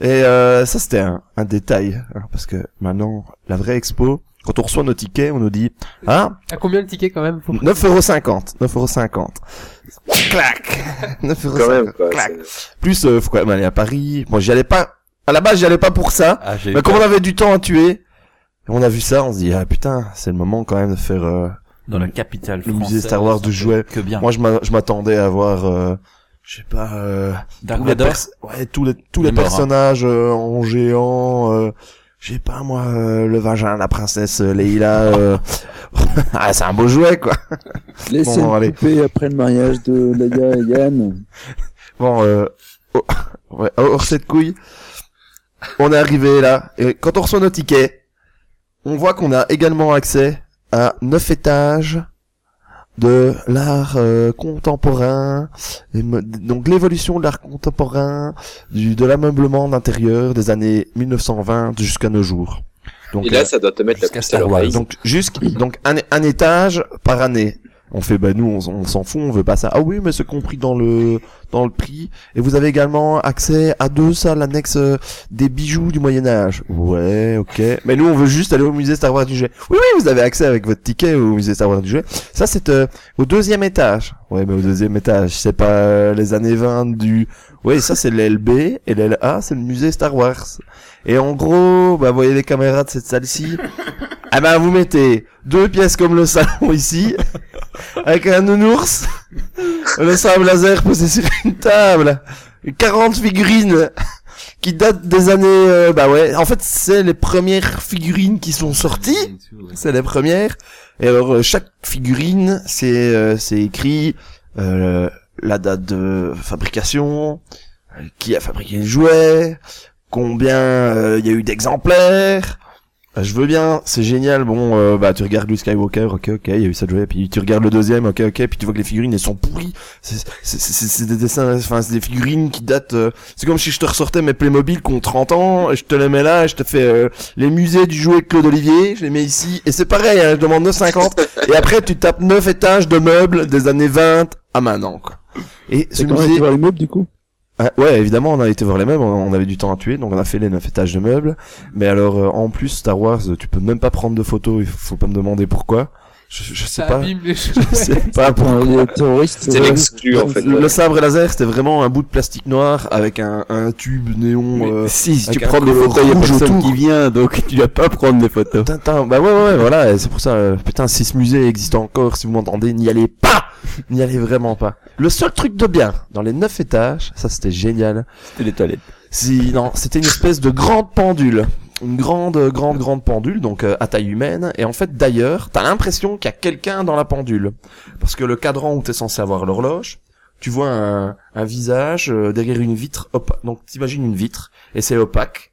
Et euh, ça, c'était un, un détail, hein, parce que maintenant, la vraie expo, quand on reçoit nos tickets, on nous dit, ah, À combien le ticket quand même faut- 9,50€. 9,50€. Clac 9,50€. Quand même, quoi, Clac. Plus, euh, faut quand même aller à Paris. Moi, j'y allais pas, à la base, j'y allais pas pour ça. Ah, j'ai mais comme on avait du temps à tuer, on a vu ça, on se dit, ah putain, c'est le moment quand même de faire, euh, Dans la capitale le musée Star Wars de jouets. que bien. Moi, je m'a- je m'attendais à voir, euh, je sais pas, euh, Dark tous les, ouais, tous les, tous les hein. personnages euh, en géant, euh, je sais pas moi, euh, le vagin, la princesse euh, Leila, euh, ah, c'est un beau jouet quoi. Les Bon, allez. après le mariage de Leia et Yann. Bon, euh, oh, ouais, hors cette couille, on est arrivé là, et quand on reçoit nos tickets, on voit qu'on a également accès à neuf étages de l'art euh, contemporain, et donc l'évolution de l'art contemporain, du, de l'ameublement d'intérieur des années 1920 jusqu'à nos jours. Donc, Et là, euh, ça doit te mettre la puce à donc, l'oreille. donc jusqu' donc un, un étage par année. On fait, bah nous, on, s'en fout, on veut pas ça. Ah oui, mais c'est compris dans le dans le prix. Et vous avez également accès à deux salles annexes euh, des bijoux du Moyen Âge. Ouais, ok. Mais nous, on veut juste aller au musée Star Wars du Jet. Oui, oui, vous avez accès avec votre ticket au musée Star Wars du Jet. Ça, c'est euh, au deuxième étage. Ouais, mais au deuxième étage, c'est pas euh, les années 20 du... Oui, ça, c'est l'LB. Et l'LA, c'est le musée Star Wars. Et en gros, bah, voyez les caméras de cette salle-ci. Ah ben, vous mettez deux pièces comme le salon ici, avec un nounours, le sable laser posé sur une table, 40 figurines qui datent des années... euh, bah ouais, en fait, c'est les premières figurines qui sont sorties. C'est les premières. Et alors, euh, chaque figurine, c'est euh, c'est écrit la date de fabrication, qui a fabriqué le jouet, combien il y a eu d'exemplaires. Euh, Je veux bien, c'est génial. Bon, euh, bah tu regardes Luke Skywalker, ok, ok, il y a eu ça de jouer. Puis tu regardes le deuxième, ok, ok. Puis tu vois que les figurines elles sont pourries. C'est c'est- c'est- c'est des dessins, enfin c'est des figurines qui datent. euh, c'est comme si je te ressortais mes Playmobil qui ont 30 ans, et je te les mets là, et je te fais euh, les musées du jouet Claude Olivier, je les mets ici, et c'est pareil, hein, je demande 9,50. et après tu tapes 9 étages de meubles des années 20 à maintenant. Quoi. Et ce musée. été voir les meubles du coup? Ah, ouais, évidemment, on a été voir les meubles, on avait du temps à tuer, donc on a fait les 9 étages de meubles. Mais alors, euh, en plus, Star Wars, tu peux même pas prendre de photos, il faut pas me demander pourquoi. Je, je sais Ça pas. les Je sais pas pourquoi. Les terroristes. C'était euh, l'exclu, en fait, Le, sabre laser, c'était vraiment un bout de plastique noir avec un, un tube néon. euh, si, si tu prends des photos, il y a personne autour. qui vient, donc tu dois pas prendre des photos. Tintin, bah ouais, ouais, ouais, voilà, et c'est pour ça, euh, putain, si ce musée existe encore, si vous m'entendez, n'y allez pas N'y allez vraiment pas. Le seul truc de bien, dans les neuf étages, ça c'était génial. C'était les toilettes. Si, non, c'était une espèce de grande pendule. Une grande, grande, grande pendule, donc euh, à taille humaine. Et en fait, d'ailleurs, t'as l'impression qu'il y a quelqu'un dans la pendule. Parce que le cadran où t'es censé avoir l'horloge, tu vois un, un visage euh, derrière une vitre. Hop, donc t'imagines une vitre, et c'est opaque.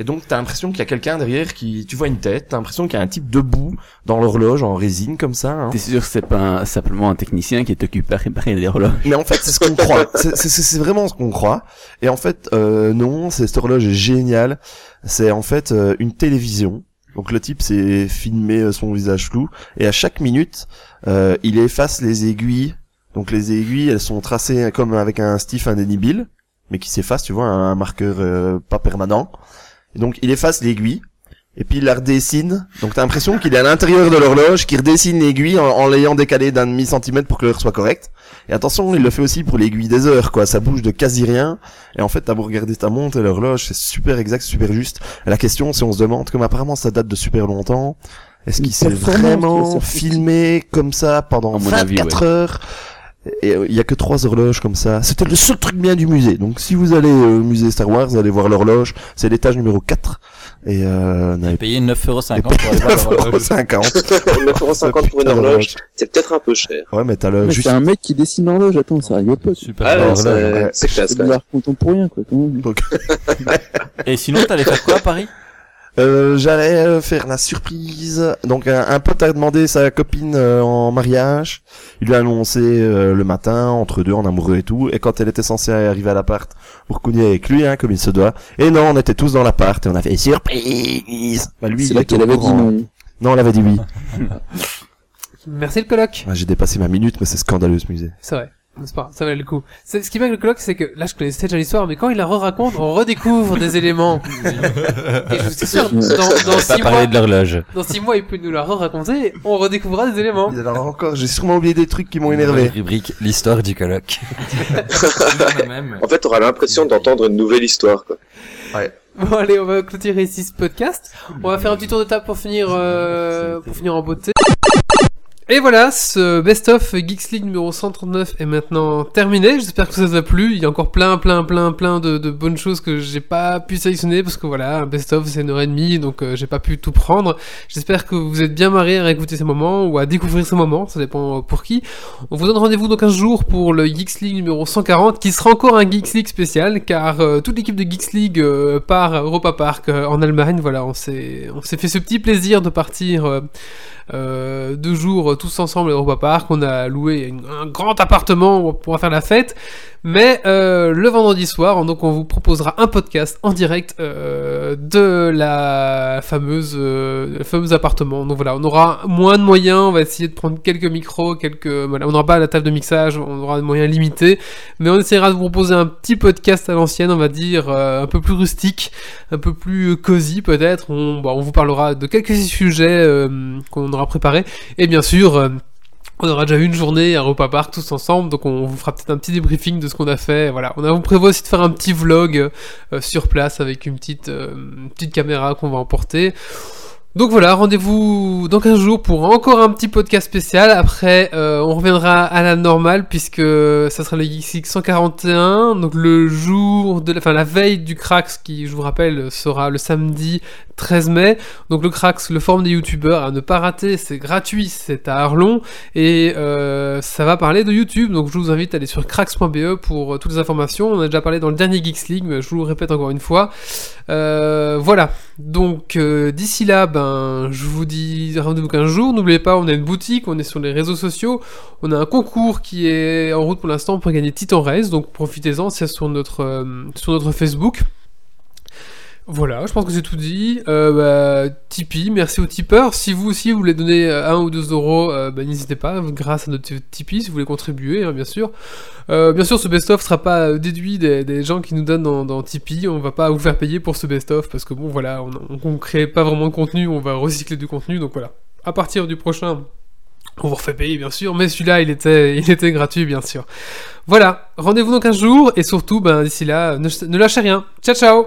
Et donc t'as l'impression qu'il y a quelqu'un derrière qui, tu vois une tête, t'as l'impression qu'il y a un type debout dans l'horloge en résine comme ça. hein. T'es sûr que c'est pas un- simplement un technicien qui est occupé à réparer les horloges? Mais en fait, c'est ce qu'on croit. C'est- vraiment ce qu'on croit. Et en fait, euh, non, cette horloge est géniale. C'est en fait euh, une télévision. Donc le type s'est filmé euh, son visage flou et à chaque minute, euh, il efface les aiguilles. Donc les aiguilles, elles sont tracées comme avec un stiff indélébile, mais qui s'efface, tu vois, un marqueur euh, pas permanent. Et donc il efface l'aiguille. Et puis il la redessine. Donc t'as l'impression qu'il est à l'intérieur de l'horloge, qu'il redessine l'aiguille en, en l'ayant décalé d'un demi centimètre pour que l'heure soit correcte. Et attention, il le fait aussi pour l'aiguille des heures, quoi. Ça bouge de quasi rien. Et en fait, t'as beau regarder ta montre et l'horloge, c'est super exact, super juste. La question, c'est on se demande, comme apparemment ça date de super longtemps, est-ce qu'il s'est vraiment filmé comme ça pendant À mon 24 avis, ouais. heures et euh, il y a que trois horloges comme ça. C'était le seul truc bien du musée. Donc si vous allez euh, au musée Star Wars, allez voir l'horloge. C'est l'étage numéro 4. Et euh, n'avez Payé 9,50€ pour aller voir l'horloge. 9,50€. 9,50€ pour une horloge, c'est peut-être un peu cher. Ouais, mais t'as le juste... c'est un mec qui dessine l'horloge, attends, ça rigole pas. Super Ah c'est ouais. c'est classe, C'est de l'art contemporain, quoi. quand même. Et sinon, t'allais faire quoi à Paris? Euh, j'allais euh, faire la surprise. Donc un, un pote a demandé sa copine euh, en mariage. Il lui a annoncé euh, le matin, entre deux, en amoureux et tout. Et quand elle était censée arriver à l'appart pour cogner avec lui, hein, comme il se doit. Et non, on était tous dans l'appart et on a fait surprise. Bah, lui, C'est il là qu'elle avait dit non. Non, elle avait dit oui. Merci le coloc. Ah, J'ai dépassé ma minute, mais c'est scandaleux ce musée. C'est vrai. C'est pas, grave, ça valait le coup. C'est- Ce qui avec le colloque, c'est que là, je connaissais déjà l'histoire, mais quand il la re-raconte, on redécouvre des éléments. Et je suis sûr, dans, dans On six pas mois, parler de l'horloge. dans six mois, il peut nous la re-raconter, on redécouvrira des éléments. Alors encore, j'ai sûrement oublié des trucs qui m'ont énervé. Rubrique l'histoire du colloque. En fait, t'auras l'impression d'entendre une nouvelle histoire, quoi. Ouais. Bon, allez, on va clôturer ici ce podcast. On va faire un petit tour de table pour finir, euh, pour finir en beauté. Et voilà, ce best-of Geeks League numéro 139 est maintenant terminé. J'espère que ça vous a plu. Il y a encore plein, plein, plein, plein de, bonnes choses que j'ai pas pu sélectionner parce que voilà, un best-of c'est une heure et demie, donc euh, j'ai pas pu tout prendre. J'espère que vous êtes bien marrés à écouter ces moments ou à découvrir ces moments, ça dépend pour qui. On vous donne rendez-vous dans 15 jours pour le Geeks League numéro 140 qui sera encore un Geeks League spécial car euh, toute l'équipe de Geeks League euh, part à Europa Park en Allemagne. Voilà, on s'est on s'est fait ce petit plaisir de partir deux jours tous ensemble à Europa Park. On a loué un grand appartement pour faire la fête. Mais euh, le vendredi soir, donc on vous proposera un podcast en direct euh, de la fameuse, euh, le fameux appartement. Donc voilà, on aura moins de moyens, on va essayer de prendre quelques micros, quelques, voilà, on n'aura pas la table de mixage, on aura des moyens limités, mais on essaiera de vous proposer un petit podcast à l'ancienne, on va dire, euh, un peu plus rustique, un peu plus cosy peut-être. On, on vous parlera de quelques sujets qu'on aura préparés, et bien sûr. On aura déjà une journée à Europa Park tous ensemble, donc on vous fera peut-être un petit débriefing de ce qu'on a fait. Voilà, on a on prévoit aussi de faire un petit vlog euh, sur place avec une petite, euh, une petite caméra qu'on va emporter. Donc voilà, rendez-vous dans 15 jours pour encore un petit podcast spécial. Après, euh, on reviendra à la normale puisque ça sera le Geeks 141. Donc le jour de la, enfin la veille du Crax qui, je vous rappelle, sera le samedi 13 mai. Donc le Crax, le forum des youtubeurs à ne pas rater, c'est gratuit, c'est à Arlon et euh, ça va parler de YouTube. Donc je vous invite à aller sur crax.be pour euh, toutes les informations. On a déjà parlé dans le dernier Geeks League, mais je vous le répète encore une fois. Euh, voilà. Donc d'ici là, je vous dis rendez-vous 15 jours. N'oubliez pas, on a une boutique, on est sur les réseaux sociaux, on a un concours qui est en route pour l'instant pour gagner Titan Race. Donc profitez-en, c'est sur notre euh, sur notre Facebook. Voilà, je pense que j'ai tout dit. Euh, bah, Tipeee, merci aux tipeurs. Si vous aussi vous voulez donner euh, 1 ou 2 euros, euh, bah, n'hésitez pas, grâce à notre Tipeee, si vous voulez contribuer, hein, bien sûr. Euh, bien sûr, ce best-of sera pas euh, déduit des, gens qui nous donnent dans, Tipeee. On va pas vous faire payer pour ce best-of parce que bon, voilà, on, on, crée pas vraiment de contenu, on va recycler du contenu, donc voilà. À partir du prochain, on vous refait payer, bien sûr, mais celui-là, il était, il était gratuit, bien sûr. Voilà, rendez-vous dans 15 jours et surtout, ben, d'ici là, ne, ne lâchez rien. Ciao, ciao!